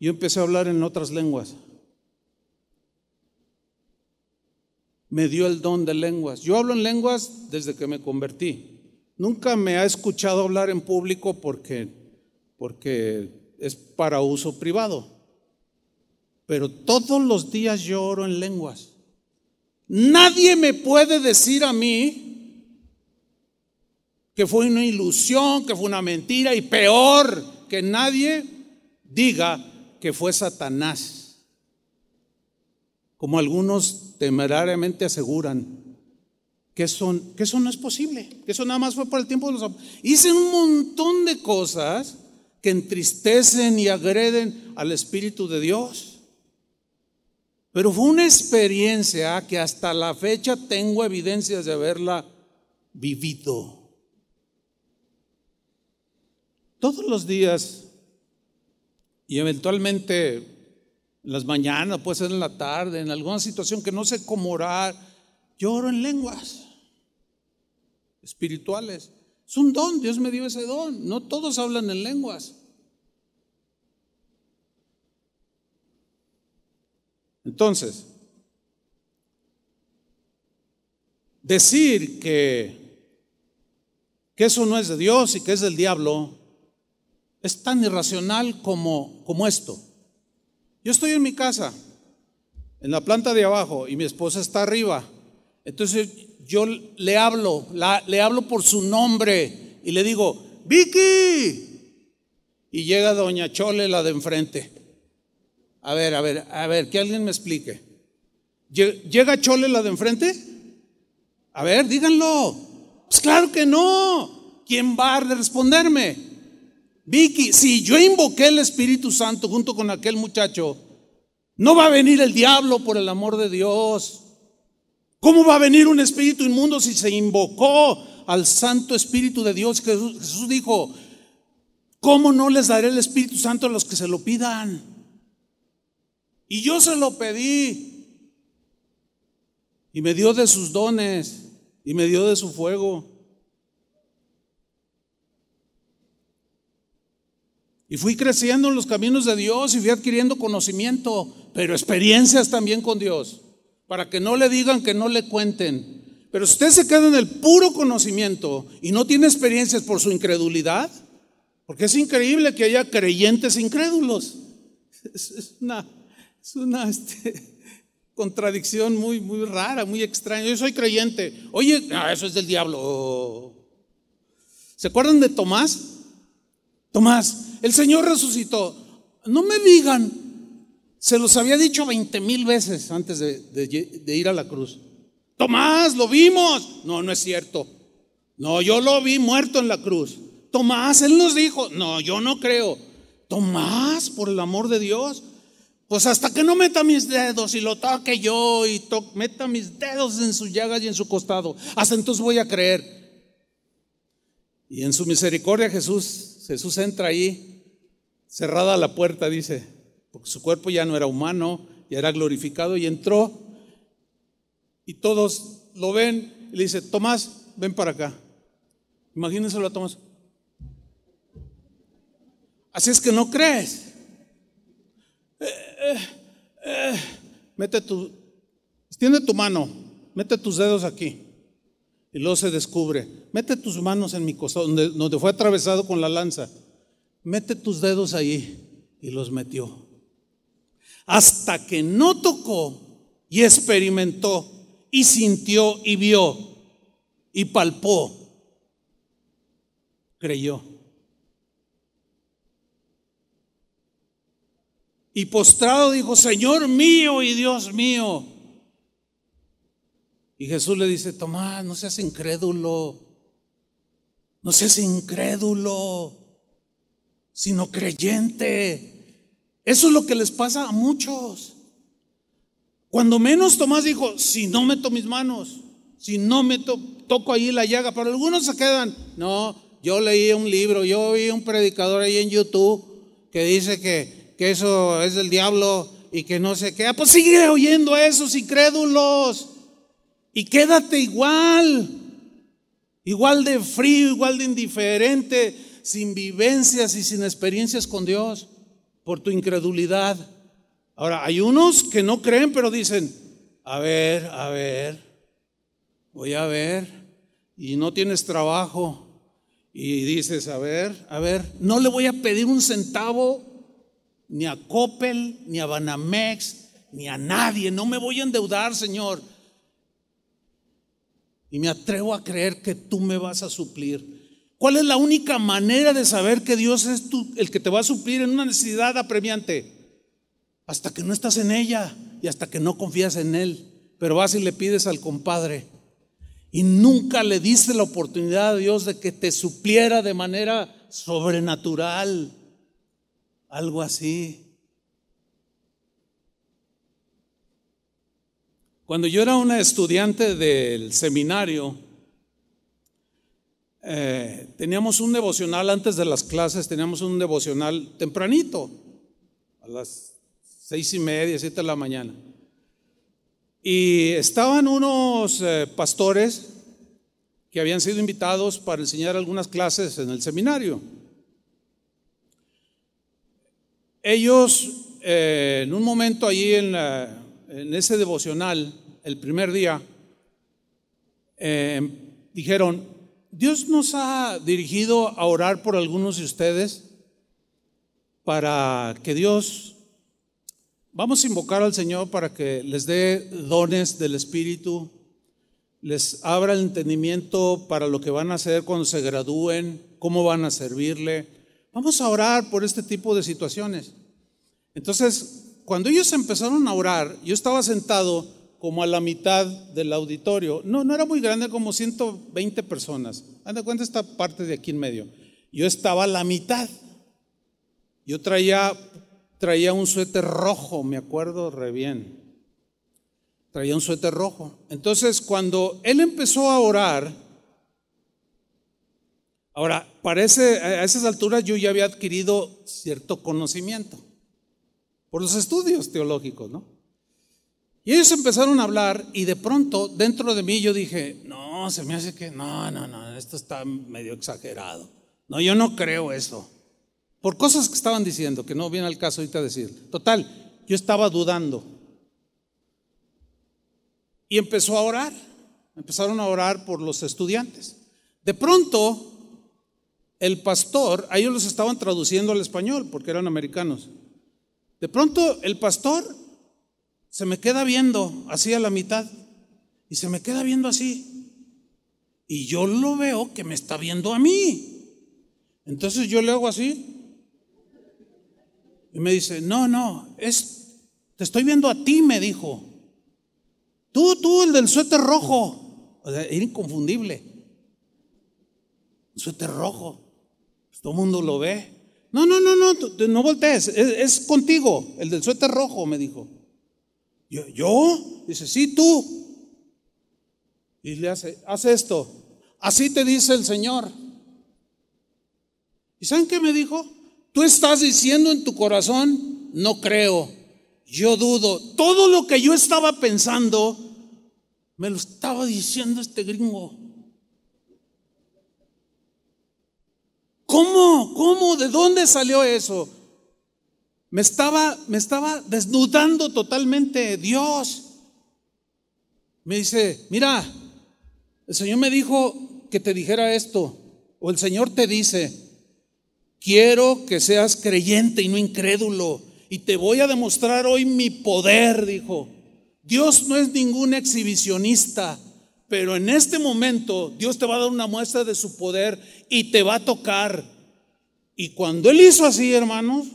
yo empecé a hablar en otras lenguas. Me dio el don de lenguas. Yo hablo en lenguas desde que me convertí. Nunca me ha escuchado hablar en público porque, porque es para uso privado. Pero todos los días yo oro en lenguas. Nadie me puede decir a mí que fue una ilusión, que fue una mentira y peor que nadie diga que fue Satanás, como algunos temerariamente aseguran, que eso, que eso no es posible, que eso nada más fue por el tiempo de los... Hice un montón de cosas que entristecen y agreden al Espíritu de Dios. Pero fue una experiencia que hasta la fecha tengo evidencias de haberla vivido. Todos los días y eventualmente en las mañanas, puede ser en la tarde, en alguna situación que no sé cómo orar, yo oro en lenguas espirituales. Es un don, Dios me dio ese don. No todos hablan en lenguas. Entonces, decir que, que eso no es de Dios y que es del diablo es tan irracional como, como esto. Yo estoy en mi casa, en la planta de abajo, y mi esposa está arriba. Entonces yo le hablo, le hablo por su nombre y le digo, Vicky. Y llega doña Chole, la de enfrente. A ver, a ver, a ver, que alguien me explique. ¿Llega Chole, la de enfrente? A ver, díganlo. Pues claro que no. ¿Quién va a responderme? Vicky, si yo invoqué el Espíritu Santo junto con aquel muchacho, no va a venir el diablo por el amor de Dios. ¿Cómo va a venir un espíritu inmundo si se invocó al Santo Espíritu de Dios? Jesús, dijo, ¿cómo no les daré el Espíritu Santo a los que se lo pidan? Y yo se lo pedí. Y me dio de sus dones y me dio de su fuego. Y fui creciendo en los caminos de Dios y fui adquiriendo conocimiento, pero experiencias también con Dios, para que no le digan que no le cuenten. Pero si usted se queda en el puro conocimiento y no tiene experiencias por su incredulidad, porque es increíble que haya creyentes incrédulos. Es una, es una este, contradicción muy, muy rara, muy extraña. Yo soy creyente. Oye, eso es del diablo. ¿Se acuerdan de Tomás? Tomás, el Señor resucitó. No me digan, se los había dicho 20 mil veces antes de, ir a la cruz. Tomás, lo vimos. No, no es cierto. No, yo lo vi muerto en la cruz. Tomás, Él nos dijo. No, yo no creo. Tomás, por el amor de Dios. Pues hasta que no meta mis dedos y lo toque yo y meta mis dedos en su llagas y en su costado, hasta entonces voy a creer. Y en su misericordia Jesús Jesús entra ahí, cerrada la puerta, dice, porque su cuerpo ya no era humano, ya era glorificado, y entró, y todos lo ven, y le dice, Tomás, ven para acá. Imagínenselo a Tomás. Así es que no crees. Mete tu, extiende tu mano, mete tus dedos aquí. Y luego se descubre, mete tus manos en mi costado, donde, fue atravesado con la lanza. Mete tus dedos ahí. Y los metió. Hasta que no tocó y experimentó y sintió y vio y palpó, creyó. Y postrado dijo, Señor mío y Dios mío. Y Jesús le dice, Tomás, no seas incrédulo, no seas incrédulo, sino creyente. Eso es lo que les pasa a muchos. Cuando menos Tomás dijo, si no meto mis manos, si no me toco ahí la llaga, pero algunos se quedan, no, yo leí un libro, yo vi un predicador ahí en YouTube que dice que, que eso es del diablo y que no sé qué. Ah, pues sigue oyendo a esos incrédulos. Y quédate igual, igual de frío, igual de indiferente, sin vivencias y sin experiencias con Dios, por tu incredulidad. Ahora, hay unos que no creen, pero dicen, a ver, a ver, voy a ver, y no tienes trabajo, y dices, a ver, a ver, no le voy a pedir un centavo ni a Coppel, ni a Banamex, ni a nadie, no me voy a endeudar, Señor y me atrevo a creer que tú me vas a suplir. ¿Cuál es la única manera de saber que Dios es tú, el que te va a suplir en una necesidad apremiante? Hasta que no estás en ella y hasta que no confías en Él. Pero vas y le pides al compadre. Y nunca le diste la oportunidad a Dios de que te supliera de manera sobrenatural. Algo así. Cuando yo era una estudiante del seminario, eh, teníamos un devocional antes de las clases, teníamos un devocional tempranito, a las seis y media, siete de la mañana. Y estaban unos eh, pastores que habían sido invitados para enseñar algunas clases en el seminario. Ellos, eh, en un momento allí en ese devocional, el primer día, eh, dijeron, Dios nos ha dirigido a orar por algunos de ustedes para que Dios, vamos a invocar al Señor para que les dé dones del Espíritu, les abra el entendimiento para lo que van a hacer cuando se gradúen, cómo van a servirle. Vamos a orar por este tipo de situaciones. Entonces, cuando ellos empezaron a orar, yo estaba sentado como a la mitad del auditorio. No, no era muy grande, como 120 personas. Anda cuenta esta parte de aquí en medio. Yo estaba a la mitad. Yo traía, traía un suéter rojo, me acuerdo re bien. Traía un suéter rojo. Entonces, cuando él empezó a orar, ahora, parece, a esas alturas yo ya había adquirido cierto conocimiento por los estudios teológicos, ¿no? Y ellos empezaron a hablar y de pronto dentro de mí yo dije, no, se me hace que, no, no, no, esto está medio exagerado. No, yo no creo eso. Por cosas que estaban diciendo, que no viene al caso ahorita decir. Total, yo estaba dudando. Y empezó a orar. Empezaron a orar por los estudiantes. De pronto, el pastor, a ellos los estaban traduciendo al español porque eran americanos. De pronto, el pastor se me queda viendo así a la mitad y se me queda viendo así. Y yo lo veo que me está viendo a mí. Entonces yo le hago así. Y me dice, no, no, es, te estoy viendo a ti, me dijo. Tú, tú, el del suéter rojo. O sea, era inconfundible. suéter rojo. Todo el mundo lo ve. No, no, no, no, no voltees. es contigo, el del suéter rojo, me dijo. Yo, ¿yo? Dice, sí, tú. Y le hace, haz esto. Así te dice el Señor. ¿Y saben qué me dijo? Tú estás diciendo en tu corazón, no creo, yo dudo. Todo lo que yo estaba pensando, me lo estaba diciendo este gringo. ¿Cómo? ¿Cómo? ¿De dónde salió eso? Me estaba, me estaba desnudando totalmente Dios. Me dice, mira, el Señor me dijo que te dijera esto, o el Señor te dice, quiero que seas creyente y no incrédulo, y te voy a demostrar hoy mi poder, dijo. Dios no es ningún exhibicionista, pero en este momento Dios te va a dar una muestra de su poder y te va a tocar. Y cuando Él hizo así, hermanos,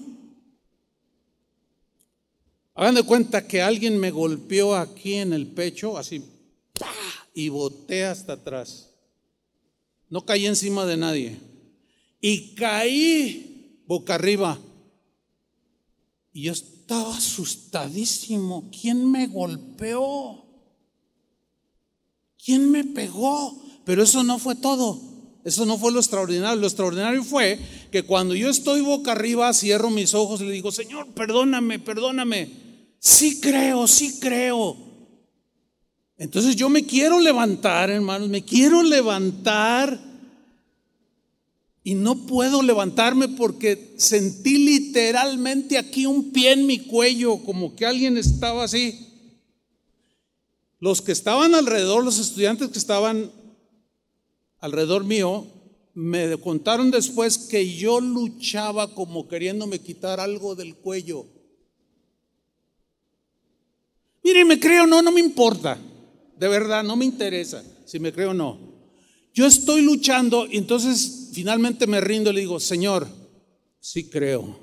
Hagan de cuenta que alguien me golpeó aquí en el pecho, así, y boté hasta atrás. No caí encima de nadie. Y caí boca arriba. Y yo estaba asustadísimo. ¿Quién me golpeó? ¿Quién me pegó? Pero eso no fue todo. Eso no fue lo extraordinario. Lo extraordinario fue que cuando yo estoy boca arriba, cierro mis ojos y le digo, Señor, perdóname, perdóname. Sí creo, sí creo. Entonces yo me quiero levantar, hermanos, me quiero levantar y no puedo levantarme porque sentí literalmente aquí un pie en mi cuello, como que alguien estaba así. Los que estaban alrededor, los estudiantes que estaban alrededor mío, me contaron después que yo luchaba como queriéndome quitar algo del cuello. Mire, me creo, no, no me importa. De verdad, no me interesa si me creo o no. Yo estoy luchando y entonces finalmente me rindo y le digo, Señor, sí creo.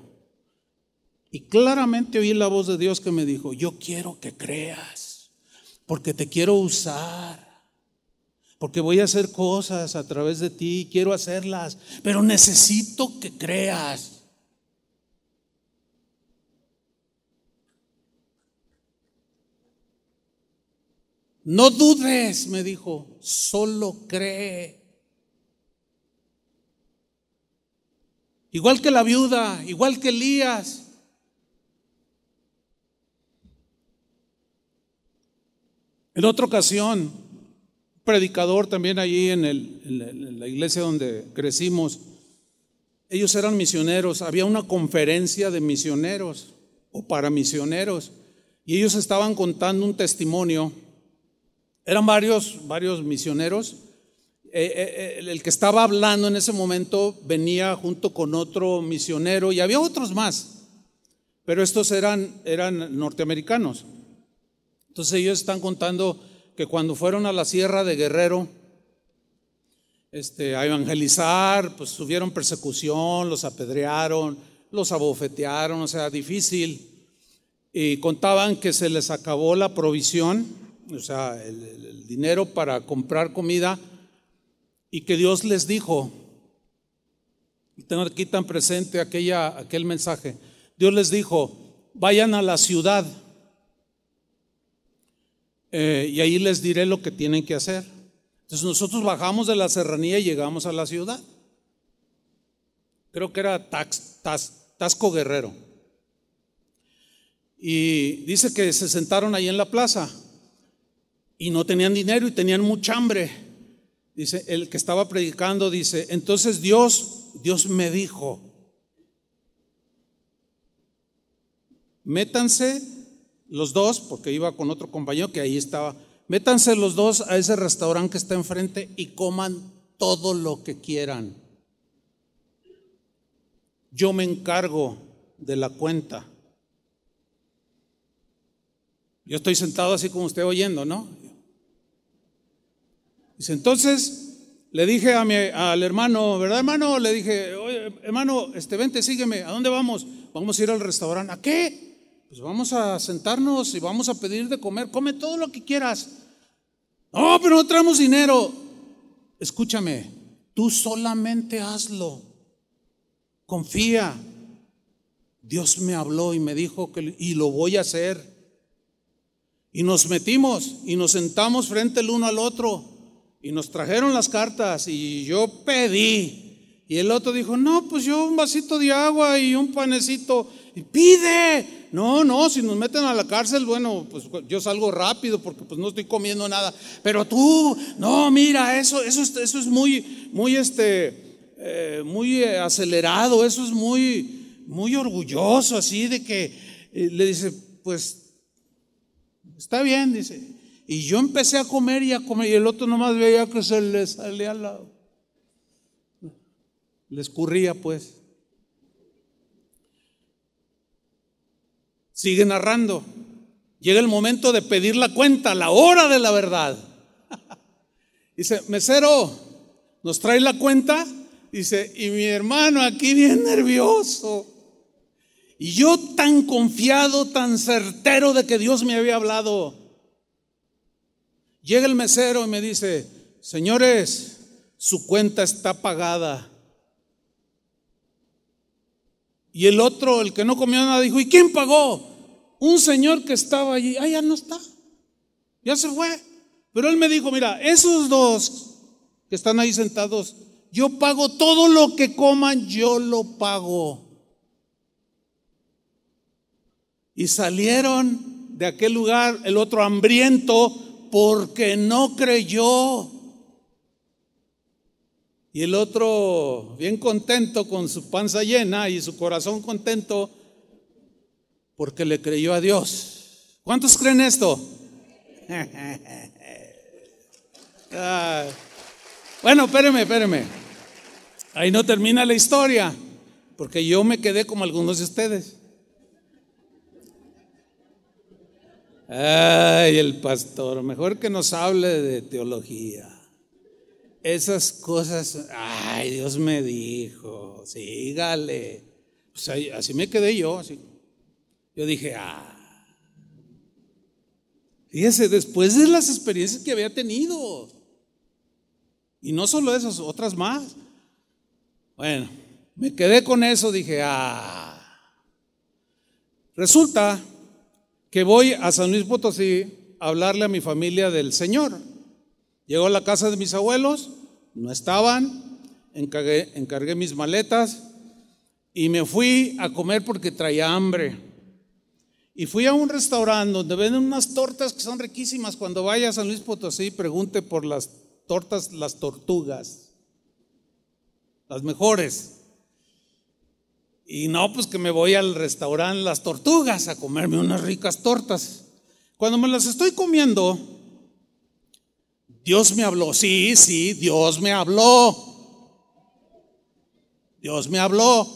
Y claramente oí la voz de Dios que me dijo, yo quiero que creas, porque te quiero usar porque voy a hacer cosas a través de ti, quiero hacerlas, pero necesito que creas. No dudes, me dijo, solo cree. Igual que la viuda, igual que Elías. En otra ocasión, predicador también allí en, en, la iglesia donde crecimos. Ellos eran misioneros, había una conferencia de misioneros o para misioneros y ellos estaban contando un testimonio eran varios, varios misioneros. Eh, eh, eh, el que estaba hablando en ese momento venía junto con otro misionero y había otros más, pero estos eran, eran norteamericanos. Entonces ellos están contando que cuando fueron a la sierra de Guerrero este, a evangelizar, pues tuvieron persecución, los apedrearon, los abofetearon, o sea, difícil. Y contaban que se les acabó la provisión o sea, el, dinero para comprar comida, y que Dios les dijo, y tengo aquí tan presente aquella, aquel mensaje, Dios les dijo, vayan a la ciudad eh, y ahí les diré lo que tienen que hacer. Entonces nosotros bajamos de la serranía y llegamos a la ciudad. Creo que era Tasco Guerrero. Y dice que se sentaron ahí en la plaza y no tenían dinero y tenían mucha hambre. Dice, el que estaba predicando dice, entonces Dios, Dios me dijo, métanse los dos, porque iba con otro compañero que ahí estaba, métanse los dos a ese restaurante que está enfrente y coman todo lo que quieran. Yo me encargo de la cuenta. Yo estoy sentado así como usted oyendo, ¿no? Dice, entonces le dije a mi, al hermano, ¿verdad hermano? Le dije, hermano, este, vente, sígueme, ¿a dónde vamos? Vamos a ir al restaurante. ¿A qué? Pues vamos a sentarnos y vamos a pedir de comer. Come todo lo que quieras. No, pero no traemos dinero. Escúchame, tú solamente hazlo. Confía. Dios me habló y me dijo que y lo voy a hacer. Y nos metimos y nos sentamos frente el uno al otro. Y nos trajeron las cartas y yo pedí. Y el otro dijo, no, pues yo un vasito de agua y un panecito. Y pide. No, no, si nos meten a la cárcel, bueno, pues yo salgo rápido porque pues no estoy comiendo nada. Pero tú, no, mira, eso, eso, eso es muy, muy, este, eh, muy acelerado, eso es muy, muy orgulloso, así de que eh, le dice, pues, está bien, dice, y yo empecé a comer y a comer y el otro nomás veía que se le salía al lado. Le escurría pues. Sigue narrando. Llega el momento de pedir la cuenta, la hora de la verdad. Dice, mesero, ¿nos trae la cuenta? Dice, y mi hermano aquí bien nervioso. Y yo tan confiado, tan certero de que Dios me había hablado. Llega el mesero y me dice, señores, su cuenta está pagada. Y el otro, el que no comió nada, dijo, ¿y quién pagó? Un señor que estaba allí. Ah, ya no está. Ya se fue. Pero él me dijo, mira, esos dos que están ahí sentados, yo pago todo lo que coman, yo lo pago. Y salieron de aquel lugar el otro hambriento porque no creyó. Y el otro, bien contento con su panza llena y su corazón contento, porque le creyó a Dios. ¿Cuántos creen esto? Ah. bueno, espéreme, espéreme. Ahí no termina la historia, porque yo me quedé como algunos de ustedes. Ay, el pastor, mejor que nos hable de teología. Esas cosas, ay, Dios me dijo, sígale. Pues así me quedé yo, así. Yo dije, ah. Fíjese, después de las experiencias que había tenido, y no solo esas, otras más. Bueno, me quedé con eso, dije, ah. Resulta que voy a San Luis Potosí a hablarle a mi familia del Señor. Llego a la casa de mis abuelos, no estaban, encargué, encargué mis maletas y me fui a comer porque traía hambre. Y fui a un restaurante donde venden unas tortas que son riquísimas. Cuando vaya a San Luis Potosí, pregunte por las tortas, las tortugas, las mejores. Y no, pues que me voy al restaurante Las Tortugas a comerme unas ricas tortas. Cuando me las estoy comiendo, Dios me habló. Sí, sí, Dios me habló. Dios me habló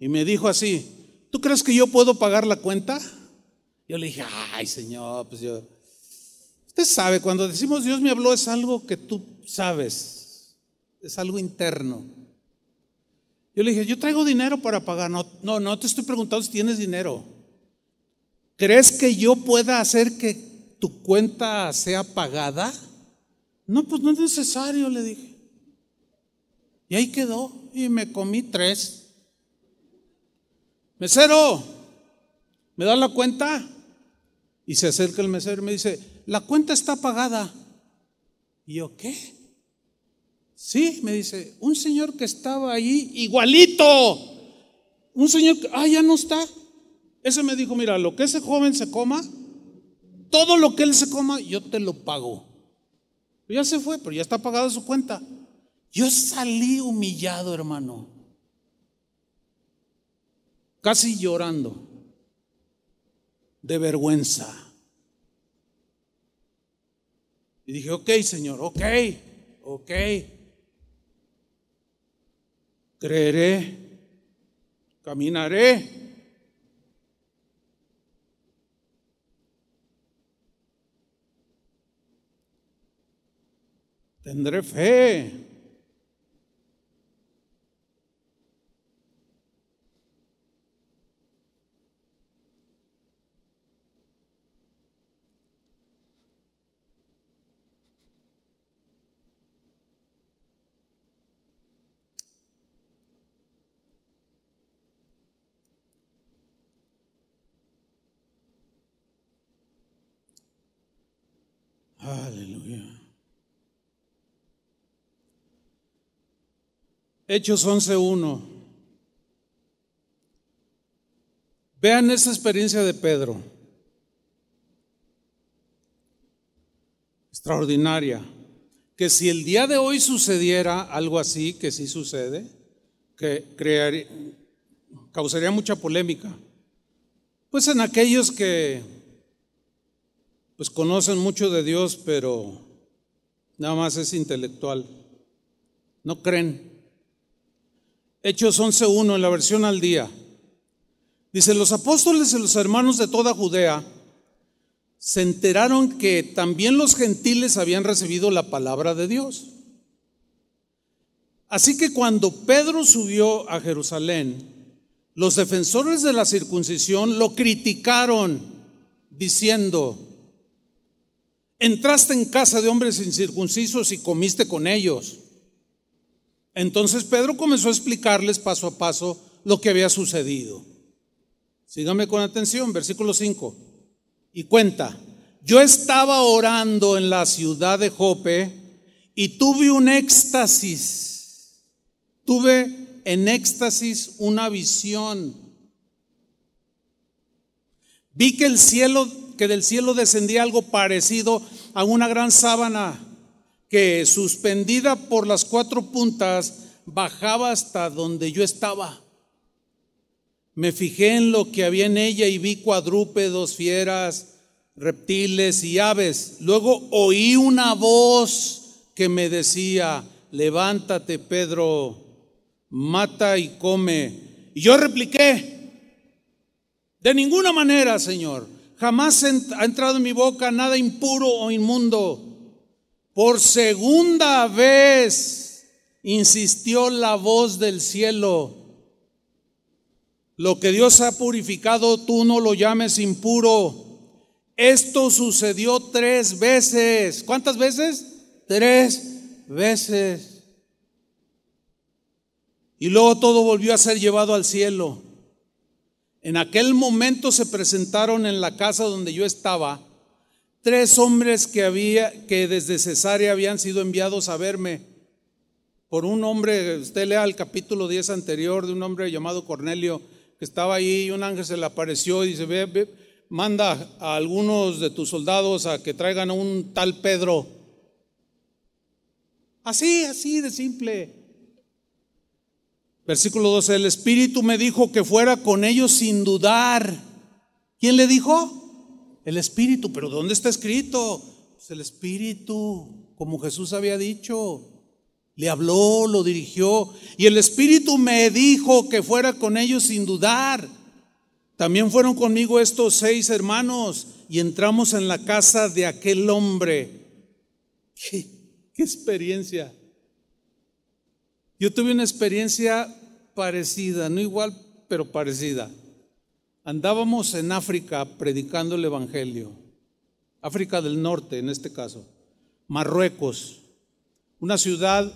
y me dijo así, ¿tú crees que yo puedo pagar la cuenta? Yo le dije, ay Señor, pues yo... Usted sabe, cuando decimos Dios me habló es algo que tú sabes, es algo interno. Yo le dije, yo traigo dinero para pagar. No, no, no te estoy preguntando si tienes dinero. ¿Crees que yo pueda hacer que tu cuenta sea pagada? No, pues no es necesario, le dije. Y ahí quedó. Y me comí tres. Mesero, ¿me da la cuenta? Y se acerca el mesero y me dice, la cuenta está pagada. Y yo, ¿qué? Sí, me dice, un señor que estaba ahí igualito. Un señor que, ah, ya no está. Ese me dijo, mira, lo que ese joven se coma, todo lo que él se coma, yo te lo pago. Ya se fue, pero ya está pagada su cuenta. Yo salí humillado, hermano. Casi llorando. De vergüenza. Y dije, ok, Señor, ok, ok creeré, caminaré. Tendré fe. Aleluya. Hechos 11.1. Vean esa experiencia de Pedro. Extraordinaria. Que si el día de hoy sucediera algo así, que sí sucede, que crearía, causaría mucha polémica. Pues en aquellos que pues conocen mucho de Dios, pero nada más es intelectual. No creen. Hechos 11.1 en la versión al día. Dice, los apóstoles y los hermanos de toda Judea se enteraron que también los gentiles habían recibido la palabra de Dios. Así que cuando Pedro subió a Jerusalén, los defensores de la circuncisión lo criticaron diciendo, entraste en casa de hombres incircuncisos y comiste con ellos. Entonces Pedro comenzó a explicarles paso a paso lo que había sucedido. Sígame con atención, versículo 5. Y cuenta, yo estaba orando en la ciudad de Jope y tuve un éxtasis. Tuve en éxtasis una visión. Vi que el cielo que del cielo descendía algo parecido a una gran sábana que suspendida por las cuatro puntas bajaba hasta donde yo estaba. Me fijé en lo que había en ella y vi cuadrúpedos, fieras, reptiles y aves. Luego oí una voz que me decía, levántate Pedro, mata y come. Y yo repliqué, de ninguna manera, Señor. Jamás ha entrado en mi boca nada impuro o inmundo. Por segunda vez insistió la voz del cielo. Lo que Dios ha purificado, tú no lo llames impuro. Esto sucedió tres veces. ¿Cuántas veces? Tres veces. Y luego todo volvió a ser llevado al cielo. En aquel momento se presentaron en la casa donde yo estaba tres hombres que había que desde Cesarea habían sido enviados a verme por un hombre, usted lea el capítulo 10 anterior de un hombre llamado Cornelio que estaba ahí y un ángel se le apareció y dice, ve, manda a algunos de tus soldados a que traigan a un tal Pedro. Así, así de simple. Versículo 12, el Espíritu me dijo que fuera con ellos sin dudar. ¿Quién le dijo? El Espíritu, pero ¿dónde está escrito? Pues el Espíritu como Jesús había dicho. Le habló, lo dirigió y el Espíritu me dijo que fuera con ellos sin dudar. También fueron conmigo estos seis hermanos y entramos en la casa de aquel hombre. ¿Qué, qué experiencia? Yo tuve una experiencia no igual, pero parecida. Andábamos en África predicando el Evangelio. África del Norte, en este caso. Marruecos, una ciudad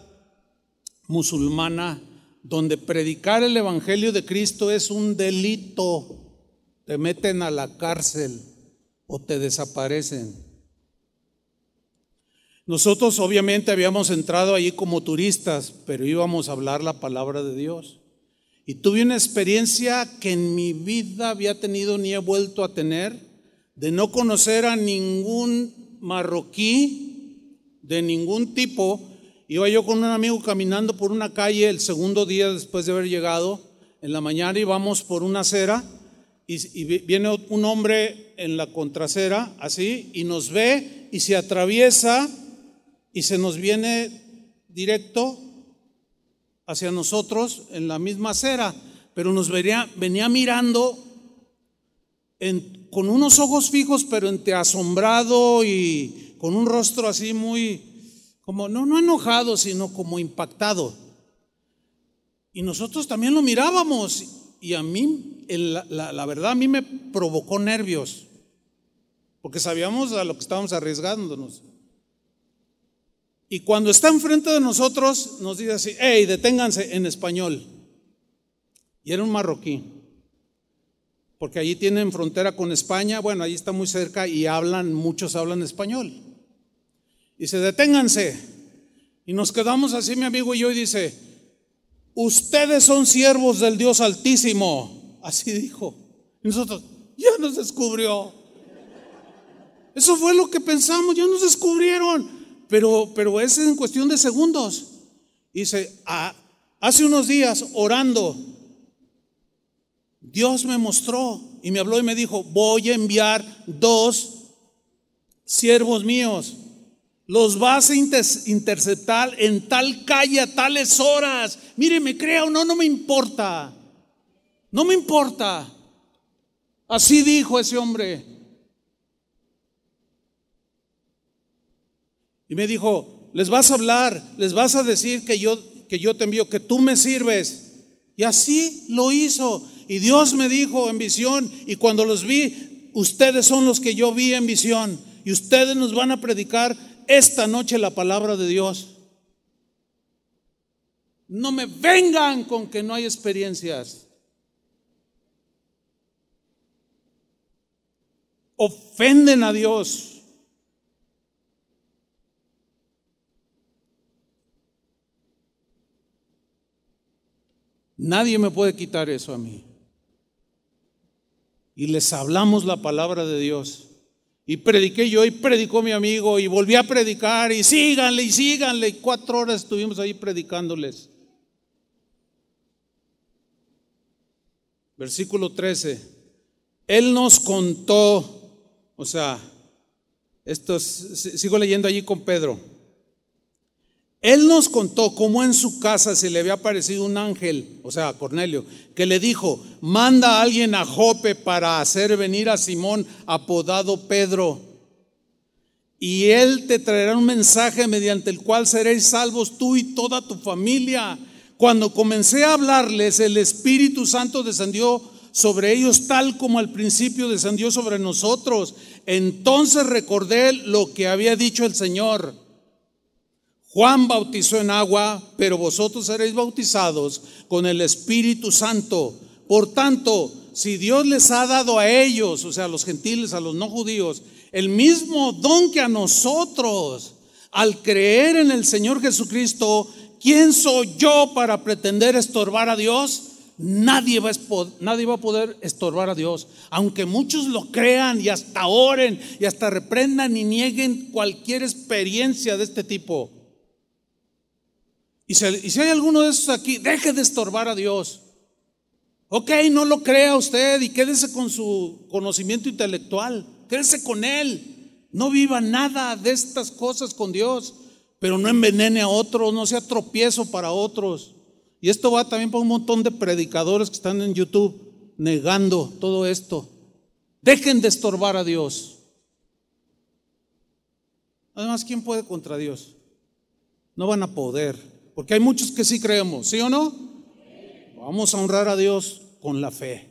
musulmana donde predicar el Evangelio de Cristo es un delito. Te meten a la cárcel o te desaparecen. Nosotros obviamente habíamos entrado allí como turistas, pero íbamos a hablar la palabra de Dios. Y tuve una experiencia que en mi vida había tenido ni he vuelto a tener, de no conocer a ningún marroquí de ningún tipo. Iba yo con un amigo caminando por una calle el segundo día después de haber llegado. En la mañana íbamos por una acera y, viene un hombre en la contracera, así, y nos ve y se atraviesa y se nos viene directo hacia nosotros en la misma acera, pero nos venía, venía mirando con unos ojos fijos, pero entre asombrado y con un rostro así muy, como no, no enojado, sino como impactado. Y nosotros también lo mirábamos y a mí, la, la verdad, a mí me provocó nervios, porque sabíamos a lo que estábamos arriesgándonos. Y cuando está enfrente de nosotros, nos dice así, hey, deténganse en español. Y era un marroquí, porque allí tienen frontera con España, bueno, allí está muy cerca y hablan, muchos hablan español. Y dice, deténganse. Y nos quedamos así, mi amigo y yo, y dice, ustedes son siervos del Dios Altísimo. Así dijo. Y nosotros, ya nos descubrió. Eso fue lo que pensamos, ya nos descubrieron pero, pero es en cuestión de segundos. Dice, ah, hace unos días orando, Dios me mostró y me habló y me dijo, voy a enviar dos siervos míos. Los vas a interceptar en tal calle a tales horas. Mire, me crea o no, no me importa. No me importa. Así dijo ese hombre. Y me dijo, les vas a hablar, les vas a decir que yo, que yo te envío, que tú me sirves. Y así lo hizo. Y Dios me dijo en visión, y cuando los vi, ustedes son los que yo vi en visión. Y ustedes nos van a predicar esta noche la palabra de Dios. No me vengan con que no hay experiencias. Ofenden a Dios. Nadie me puede quitar eso a mí. Y les hablamos la palabra de Dios. Y prediqué yo y predicó mi amigo y volví a predicar y síganle y síganle. Y cuatro horas estuvimos ahí predicándoles. Versículo 13. Él nos contó, o sea, esto sigo leyendo allí con Pedro. Él nos contó cómo en su casa se le había aparecido un ángel, o sea, Cornelio, que le dijo, manda a alguien a Jope para hacer venir a Simón apodado Pedro. Y él te traerá un mensaje mediante el cual seréis salvos tú y toda tu familia. Cuando comencé a hablarles, el Espíritu Santo descendió sobre ellos tal como al principio descendió sobre nosotros. Entonces recordé lo que había dicho el Señor Juan bautizó en agua, pero vosotros seréis bautizados con el Espíritu Santo. Por tanto, si Dios les ha dado a ellos, o sea, a los gentiles, a los no judíos, el mismo don que a nosotros, al creer en el Señor Jesucristo, ¿quién soy yo para pretender estorbar a Dios? Nadie va, a, nadie va a poder estorbar a Dios. Aunque muchos lo crean y hasta oren y hasta reprendan y nieguen cualquier experiencia de este tipo. Y si, hay alguno de esos aquí, deje de estorbar a Dios. Ok, no lo crea usted y quédese con su conocimiento intelectual. Quédese con Él. No viva nada de estas cosas con Dios. pero no envenene a otros, no sea tropiezo para otros. Y esto va también para un montón de predicadores que están en YouTube negando todo esto. Dejen de estorbar a Dios. Además, ¿quién puede contra Dios? No van a poder, porque hay muchos que sí creemos, ¿sí o no? Vamos a honrar a Dios con la fe.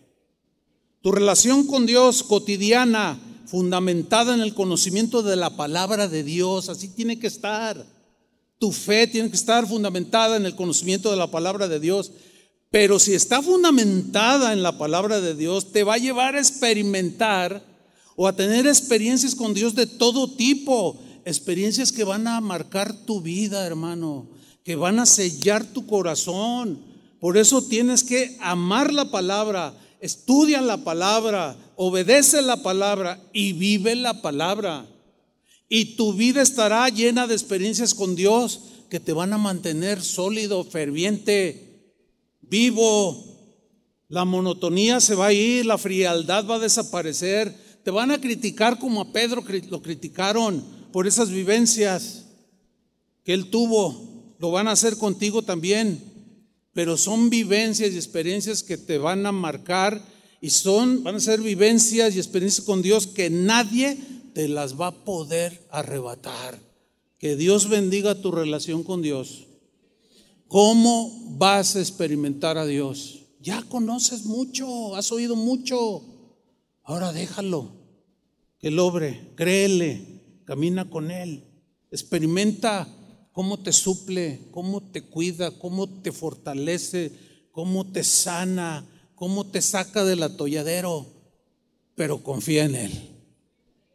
Tu relación con Dios cotidiana, fundamentada en el conocimiento de la palabra de Dios, así tiene que estar. Tu fe tiene que estar fundamentada en el conocimiento de la palabra de Dios. Pero si está fundamentada en la palabra de Dios, te va a llevar a experimentar o a tener experiencias con Dios de todo tipo. Experiencias que van a marcar tu vida, hermano, que van a sellar tu corazón. Por eso tienes que amar la palabra, estudia la palabra, obedece la palabra y vive la palabra. Y tu vida estará llena de experiencias con Dios que te van a mantener sólido, ferviente, vivo. La monotonía se va a ir, la frialdad va a desaparecer. Te van a criticar como a Pedro lo criticaron por esas vivencias que él tuvo. Lo van a hacer contigo también. Pero son vivencias y experiencias que te van a marcar y son, van a ser vivencias y experiencias con Dios que nadie te las va a poder arrebatar. Que Dios bendiga tu relación con Dios. ¿Cómo vas a experimentar a Dios? Ya conoces mucho, has oído mucho. Ahora déjalo, que el obre, créele, camina con Él, experimenta cómo te suple, cómo te cuida, cómo te fortalece, cómo te sana, cómo te saca del atolladero, pero confía en Él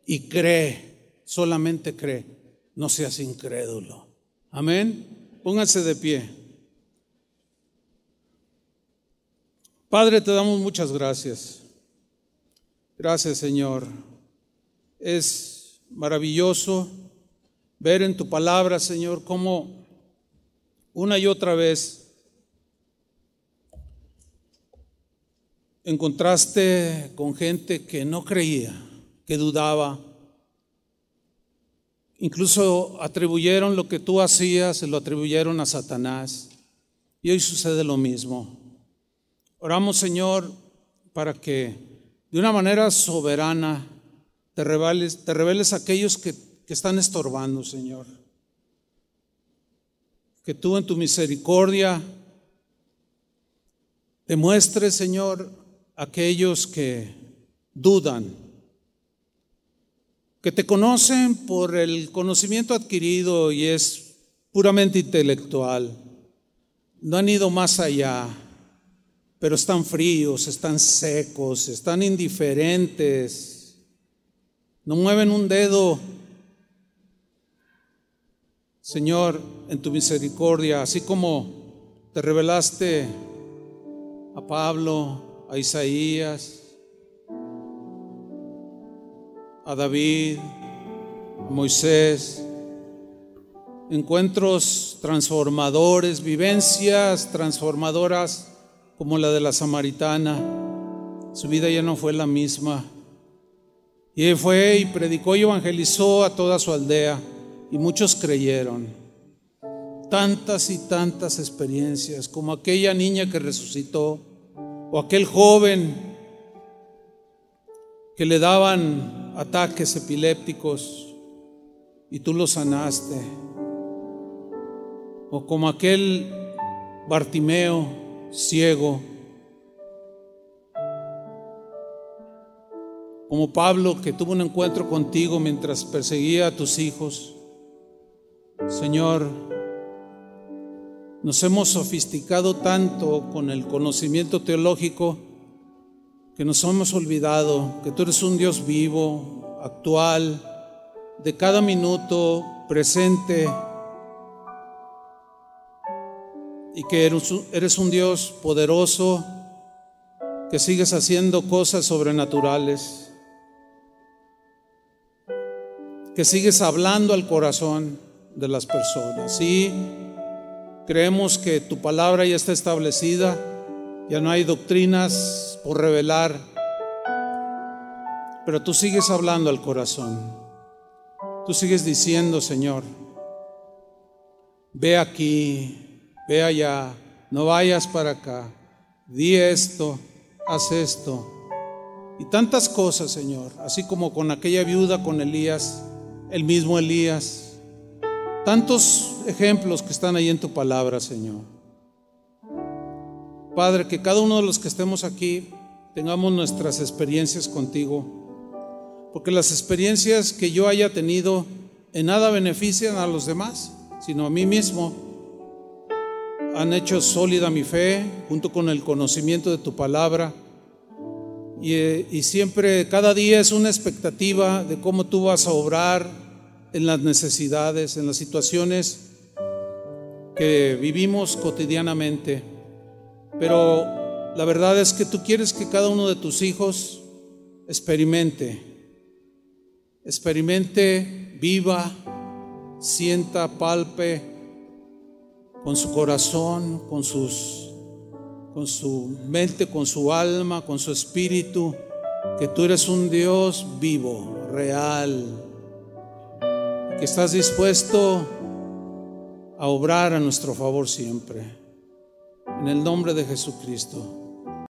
y cree, solamente cree, no seas incrédulo. Amén. Pónganse de pie. Padre, te damos muchas gracias. Gracias, Señor. Es maravilloso ver en tu palabra, Señor, cómo una y otra vez encontraste con gente que no creía que dudaba. Incluso atribuyeron lo que tú hacías, se lo atribuyeron a Satanás. Y hoy sucede lo mismo. Oramos, Señor, para que de una manera soberana te reveles, te reveles a aquellos que, que están estorbando, Señor. Que tú en tu misericordia demuestres, Señor, aquellos que dudan que te conocen por el conocimiento adquirido y es puramente intelectual. No han ido más allá, pero están fríos, están secos, están indiferentes, no mueven un dedo. Señor, en tu misericordia, así como te revelaste a Pablo, a Isaías, a David, a Moisés, encuentros transformadores, vivencias transformadoras como la de la samaritana. Su vida ya no fue la misma. Y él fue y predicó y evangelizó a toda su aldea y muchos creyeron. Tantas y tantas experiencias, como aquella niña que resucitó o aquel joven que le daban ataques epilépticos y tú los sanaste. O como aquel Bartimeo ciego. Como Pablo que tuvo un encuentro contigo mientras perseguía a tus hijos. Señor, nos hemos sofisticado tanto con el conocimiento teológico que nos hemos olvidado que tú eres un Dios vivo, actual, de cada minuto, presente, y que eres un Dios poderoso, que sigues haciendo cosas sobrenaturales, que sigues hablando al corazón de las personas. Sí, creemos que tu palabra ya está establecida ya no hay doctrinas por revelar, pero tú sigues hablando al corazón. Tú sigues diciendo, Señor, ve aquí, ve allá, no vayas para acá, di esto, haz esto. Y tantas cosas, Señor, así como con aquella viuda, con Elías, el mismo Elías. Tantos ejemplos que están ahí en tu palabra, Señor. Padre, que cada uno de los que estemos aquí tengamos nuestras experiencias contigo, porque las experiencias que yo haya tenido en nada benefician a los demás, sino a mí mismo. Han hecho sólida mi fe junto con el conocimiento de tu palabra. Y, y, siempre, cada día es una expectativa de cómo tú vas a obrar en las necesidades, en las situaciones que vivimos cotidianamente. Pero la verdad es que tú quieres que cada uno de tus hijos experimente, experimente, viva, sienta, palpe con su corazón, con sus con su mente, con su alma, con su espíritu, que tú eres un Dios vivo, real, que estás dispuesto a obrar a nuestro favor siempre. En el nombre de Jesucristo.